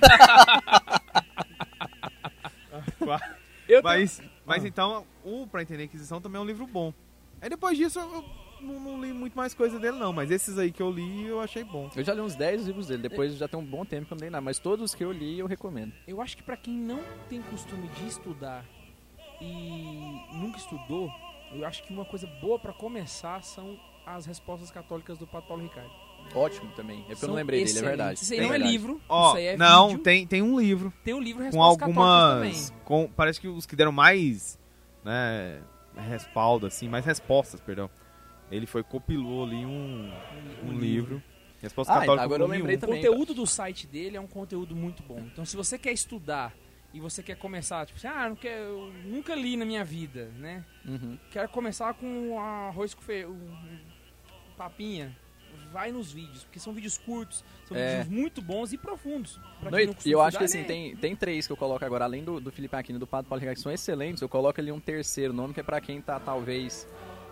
Mas, mas então, o Pra Entender a Inquisição também é um livro bom. Aí depois disso, eu não, não li muito mais coisa dele, não. Mas esses aí que eu li, eu achei bom. Eu já li uns 10 livros dele, depois já tem um bom tempo que eu não li nada, mas todos que eu li eu recomendo. Eu acho que pra quem não tem costume de estudar e nunca estudou, eu acho que uma coisa boa pra começar são as respostas católicas do Padre Paulo Ricardo. Ótimo também, é porque eu não lembrei dele, é excelentes. verdade. Isso aí É não é verdade. livro, Ó, isso aí é não, vídeo. tem, tem um livro Tem um livro com Respostas Católicas algumas... também. Com, parece que os que deram mais, né, respaldo, assim, mais respostas, perdão. Ele foi, copilou ali um, um livro. Resposta Ah, Católica então agora eu lembrei um. O também. conteúdo do site dele é um conteúdo muito bom. Então, se você quer estudar e você quer começar, tipo assim, ah, não quero, eu nunca li na minha vida, né? Uhum. Quero começar com arroz com fe... um- papinha. Vai nos vídeos, porque são vídeos curtos, são É. vídeos muito bons e profundos. Não, e eu acho que assim, né? tem, tem três que eu coloco agora, além do, do Felipe Aquino e do Padre Paulo Ricardo, que são excelentes, eu coloco ali um terceiro nome, que é pra quem tá talvez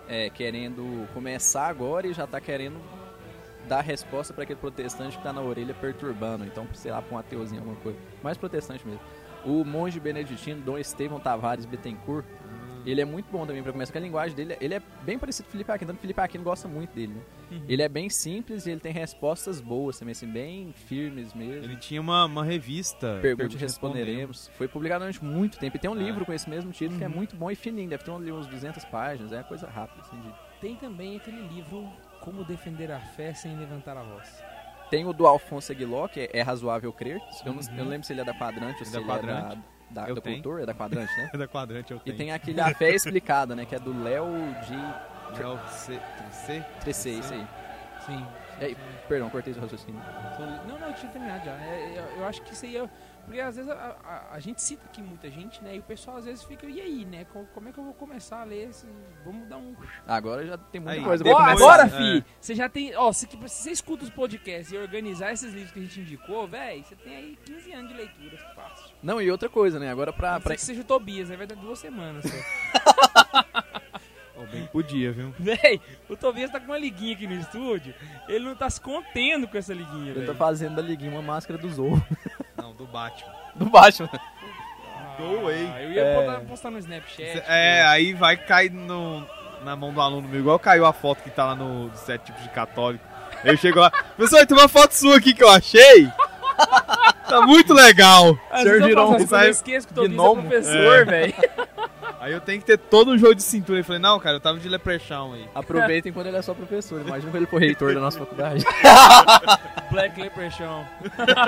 é, querendo começar agora e já tá querendo dar resposta pra aquele protestante que tá na orelha perturbando. Então, sei lá, pra um ateuzinho, alguma coisa. Mais protestante mesmo. O monge beneditino Dom Estevão Tavares Bittencourt, ele é muito bom também pra começar, porque a linguagem dele, ele é bem parecido com o Felipe Aquino, tanto que o Felipe Aquino gosta muito dele, né? Uhum. Ele é bem simples e ele tem respostas boas também, assim, bem firmes mesmo. Ele tinha uma, uma revista. Pergunte e Respondemos. Responderemos. Foi publicado durante muito tempo. E tem um É. livro com esse mesmo título que é Uhum. muito bom e fininho. Deve ter um- uns 200 páginas. É coisa rápida, assim. de- Tem também aquele livro Como Defender a Fé Sem Levantar a Voz. Tem o do Alfonso Aguiló, que é, é razoável crer. Eu não, Uhum. eu não lembro se ele é da Quadrante ou se ele Quadrante. é da, da, Eu da tenho. Cultura. É da Quadrante, né? da quadrante eu e tenho. tem aquele A Fé Explicada, né? Que é do Léo de É o C, C? Tressé, isso aí. Sim, E aí, perdão, cortei seu raciocínio. Não, não, eu tinha terminado já. É, eu, eu acho que isso aí é. Porque às vezes a, a- a gente cita aqui muita gente, né? E o pessoal às vezes fica, e aí, né? Co- Como é que eu vou começar a ler? esse- Vamos dar um. Agora já tem muita Aí, coisa depois- Agora, É. fi, você já tem. Ó, se, se você escuta os podcasts e organizar esses livros que a gente indicou, véi, você tem aí 15 anos de leitura. Fácil. Não, e outra coisa, né? Agora pra... Pra... que seja o Tobias, aí vai dar duas semanas só. Ô, bem podia, viu? véi, o Tobias tá com uma liguinha aqui no estúdio. Ele não tá se contendo com essa liguinha, Ele velho. tá fazendo da liguinha uma máscara do Zorro. Não, do Batman. Do Batman. Go away. Ah, eu ia É. postar no Snapchat. É, aí vai cair no, na mão do aluno meu, igual caiu a foto que tá lá no sete tipos de católico. Eu chego lá, professor, tem uma foto sua aqui que eu achei. Tá muito legal. Às O senhor vezes eu esqueço que o Tobias é professor, É. velho. Aí eu tenho que ter todo um jogo de cintura. Eu falei, não, cara, eu tava de leprechaun aí. Aproveitem quando ele é só professor. Imagina quando ele for reitor da nossa faculdade. Black Leprechaun.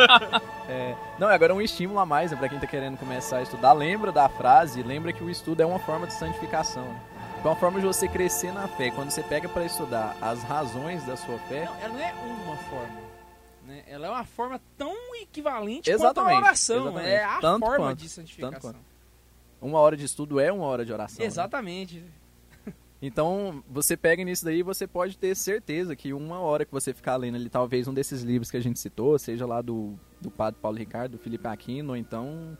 É, não, agora é um estímulo a mais né, pra quem tá querendo começar a estudar. Lembra da frase, lembra que o estudo é uma forma de santificação. né? É uma forma de você crescer na fé. Quando você pega pra estudar as razões da sua fé, Não, ela não é uma forma. Né? Ela é uma forma tão equivalente Exatamente, quanto a oração. exatamente. É a Tanto forma quanto, de santificação. uma hora de estudo é uma hora de oração. né? Exatamente. Então, você pega nisso daí, você pode ter certeza que uma hora que você ficar lendo ali, talvez um desses livros que a gente citou, seja lá do, do Padre Paulo Ricardo, do Felipe Aquino, ou então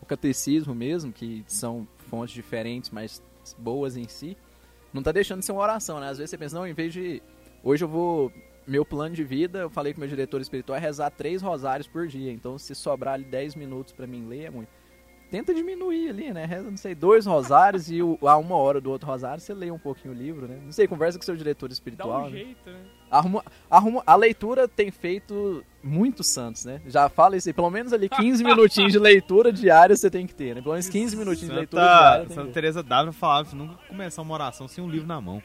o Catecismo mesmo, que são fontes diferentes, mas boas em si, não tá deixando de ser uma oração, né? Às vezes você pensa, não, em vez de... Hoje eu vou... Meu plano de vida, eu falei com meu diretor espiritual, é rezar três rosários por dia. Então, se sobrar ali 10 minutos pra mim ler, é muito tenta diminuir ali, né? Reza, não sei, dois rosários e o, a uma hora do outro rosário você lê um pouquinho o livro, né? Não sei, conversa com seu diretor Dá espiritual. um né? jeito, né? Arruma, arruma, a leitura tem feito muitos santos, né? Já fala isso aí, pelo menos ali 15 minutinhos de leitura diária você tem que ter, né? Pelo menos 15 minutinhos de leitura diária Santa, Santa. Teresa d'Ávila falava que nunca começar uma oração sem um livro na mão.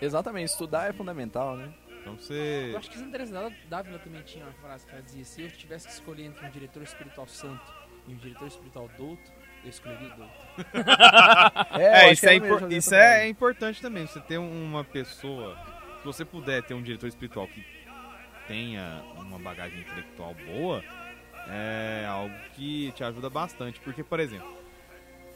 Exatamente, estudar é fundamental, né? Então você... Eu acho que Santa Teresa Dávila também tinha uma frase que ela dizia: se eu tivesse que escolher entre um diretor espiritual santo e um diretor espiritual douto, eu escolheria o douto. É, isso, que é, ela mesmo impor- isso é frase. importante também. Você ter uma pessoa. Se você puder ter um diretor espiritual que tenha uma bagagem intelectual boa, é algo que te ajuda bastante. Porque, por exemplo,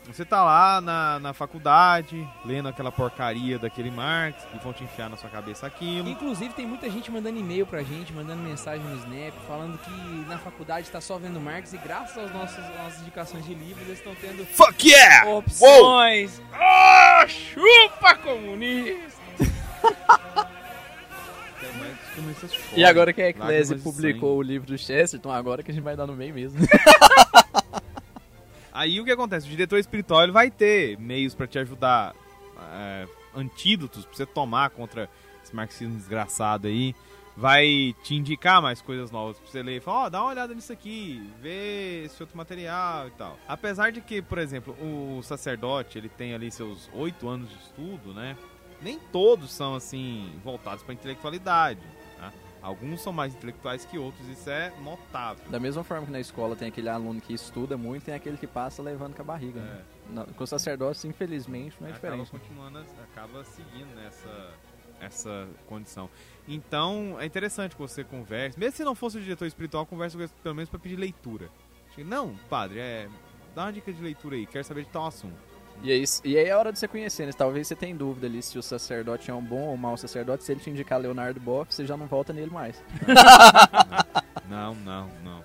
você tá lá na, na faculdade, lendo aquela porcaria daquele Marx, e vão te enfiar na sua cabeça aquilo. Inclusive, tem muita gente mandando e-mail pra gente, mandando mensagem no Snap, falando que na faculdade tá só vendo Marx e graças às nossas, às nossas indicações de livros, eles estão tendo Fuck yeah! opções. Ah, chupa comunista! E agora que a de publicou o livro do Chesterton, agora que a gente vai dar no meio mesmo. Aí o que acontece? O diretor espiritual ele vai ter meios pra te ajudar, é, antídotos pra você tomar contra esse marxismo desgraçado aí. Vai te indicar mais coisas novas pra você ler. Fala, ó, dá uma olhada nisso aqui, vê esse outro material e tal. Apesar de que, por exemplo, o sacerdote ele tem ali seus oito anos de estudo, né? Nem todos são assim voltados pra intelectualidade. Alguns são mais intelectuais que outros, isso é notável. Da mesma forma que na escola tem aquele aluno que estuda muito, tem aquele que passa levando com a barriga. Né? Na- Com o sacerdócio, infelizmente, não é acaba diferente. né? continuando, acaba seguindo nessa essa condição. Então, é interessante que você converse, mesmo se não fosse o diretor espiritual, converse com ele pelo menos para pedir leitura. Não, padre, é, dá uma dica de leitura aí, quero saber de tal assunto. E aí, e aí é hora de você conhecer, né? Talvez você tenha dúvida ali se o sacerdote é um bom ou mau sacerdote. Se ele te indicar Leonardo Boff, você já não volta nele mais. Não, não, não. não.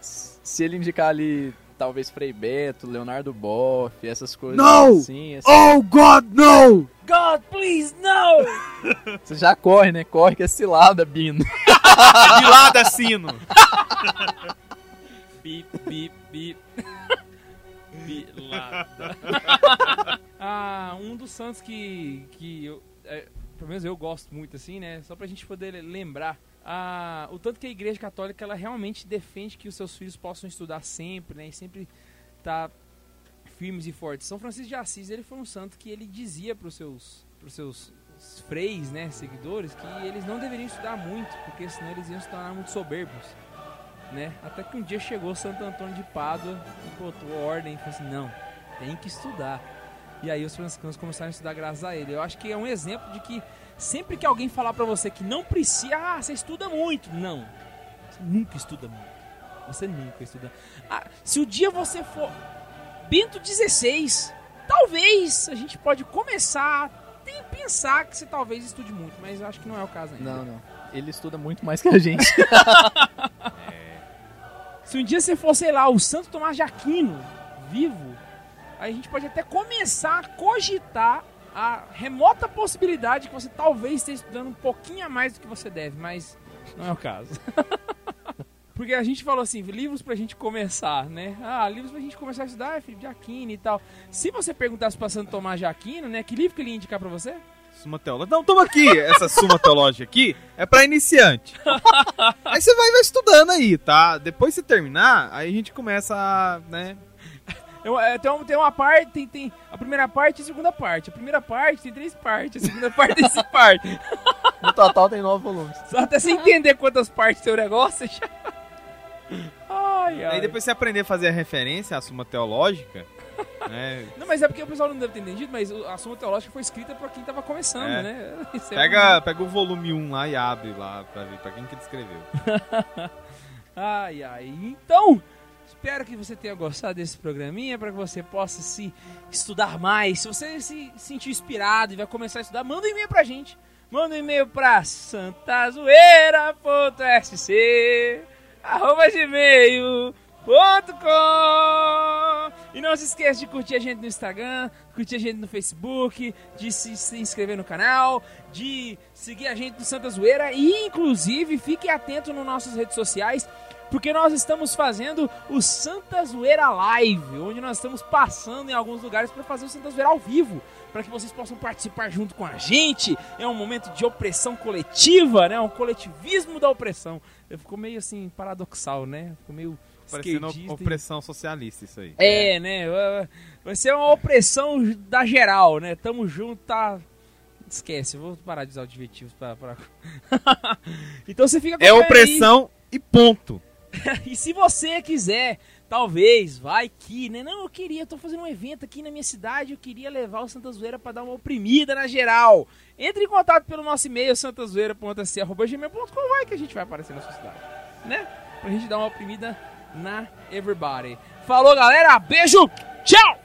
Se ele indicar ali, talvez Frei Beto, Leonardo Boff, essas coisas Não! assim, assim, Oh God, no! God, please, no! você já corre, né? Corre que é cilada, Bino. De lado assino! Bip, bip, bip. Ah, um dos santos que, que eu, é, pelo menos eu gosto muito, assim, né? Só pra gente poder lembrar. Ah, o tanto que a igreja católica, ela realmente defende que os seus filhos possam estudar sempre, né? E sempre tá firmes e fortes. São Francisco de Assis, ele foi um santo que ele dizia pros seus, pros seus freis, né, seguidores, que eles não deveriam estudar muito, porque senão eles iam se tornar muito soberbos né? Até que um dia chegou Santo Antônio de Pádua e botou ordem e falou assim: não, tem que estudar. E aí os franciscanos começaram a estudar graças a ele. Eu acho que é um exemplo de que Sempre que alguém falar pra você que não precisa, ah, você estuda muito. Não. Você nunca estuda muito. Você nunca estuda. Ah, se o dia você for Bento 16, talvez a gente pode começar a pensar que você talvez estude muito, mas eu acho que não é o caso ainda. Não, não. Ele estuda muito mais que a gente. Se um dia você for, sei lá, o Santo Tomás de Aquino, vivo, aí a gente pode até começar a cogitar a remota possibilidade que você talvez esteja estudando um pouquinho a mais do que você deve, mas não é o caso. Porque a gente falou assim, livros pra gente começar, né? Ah, livros pra gente começar a estudar, é de Aquino e tal. Se você perguntasse pra Santo Tomás de Aquino, né, que livro que ele ia indicar pra você? Suma teológica. Não, toma aqui. Essa suma teológica aqui é pra iniciante. aí você vai, vai estudando aí, tá? Depois que você terminar, aí a gente começa a, né? Eu, é, tem, uma, tem uma parte, tem, tem a primeira parte e a segunda parte. A primeira parte tem três partes, a segunda parte tem cinco partes. No total tem nove volumes. Só até você entender quantas partes tem o negócio, já... Ai, ai. Aí depois você aprender a fazer a referência à suma teológica, né? Não, mas é porque o pessoal não deve ter entendido, mas a Suma Teológica foi escrita pra quem tava começando, É. né? É Pega, pega o volume 1 lá e abre lá pra ver pra quem que ele escreveu. Ai, ai. Então, espero que você tenha gostado desse programinha para que você possa se estudar mais. Se você se sentir inspirado e vai começar a estudar, manda um e-mail pra gente. Manda um e-mail pra santazoeira.sc arroba E não se esqueça de curtir a gente no Instagram, curtir a gente no Facebook, de se, se inscrever no canal, de seguir a gente no Santa Zoeira e, inclusive, fique atento nas nossas redes sociais, porque nós estamos fazendo o Santa Zoeira Live, onde nós estamos passando em alguns lugares para fazer o Santa Zoeira ao vivo, para que vocês possam participar junto com a gente. É um momento de opressão coletiva, né? Um coletivismo da opressão. Ficou meio assim paradoxal, né? Ficou meio Parecendo e- opressão socialista isso aí. é, né? Vai ser uma opressão da geral, né? Tamo junto, tá. Esquece, eu vou parar de usar adjetivos pra. pra... então você fica É acompanhando aí. opressão e ponto. E se você quiser, talvez, vai que, né? Não, eu queria, eu tô fazendo um evento aqui na minha cidade, eu queria levar o Santa Zoeira pra dar uma oprimida na geral. Entre em contato pelo nosso e-mail, santazoeira.sc.gmail.com, vai que a gente vai aparecer na sua cidade, né? Pra gente dar uma oprimida na everybody. Falou, galera, beijo, tchau!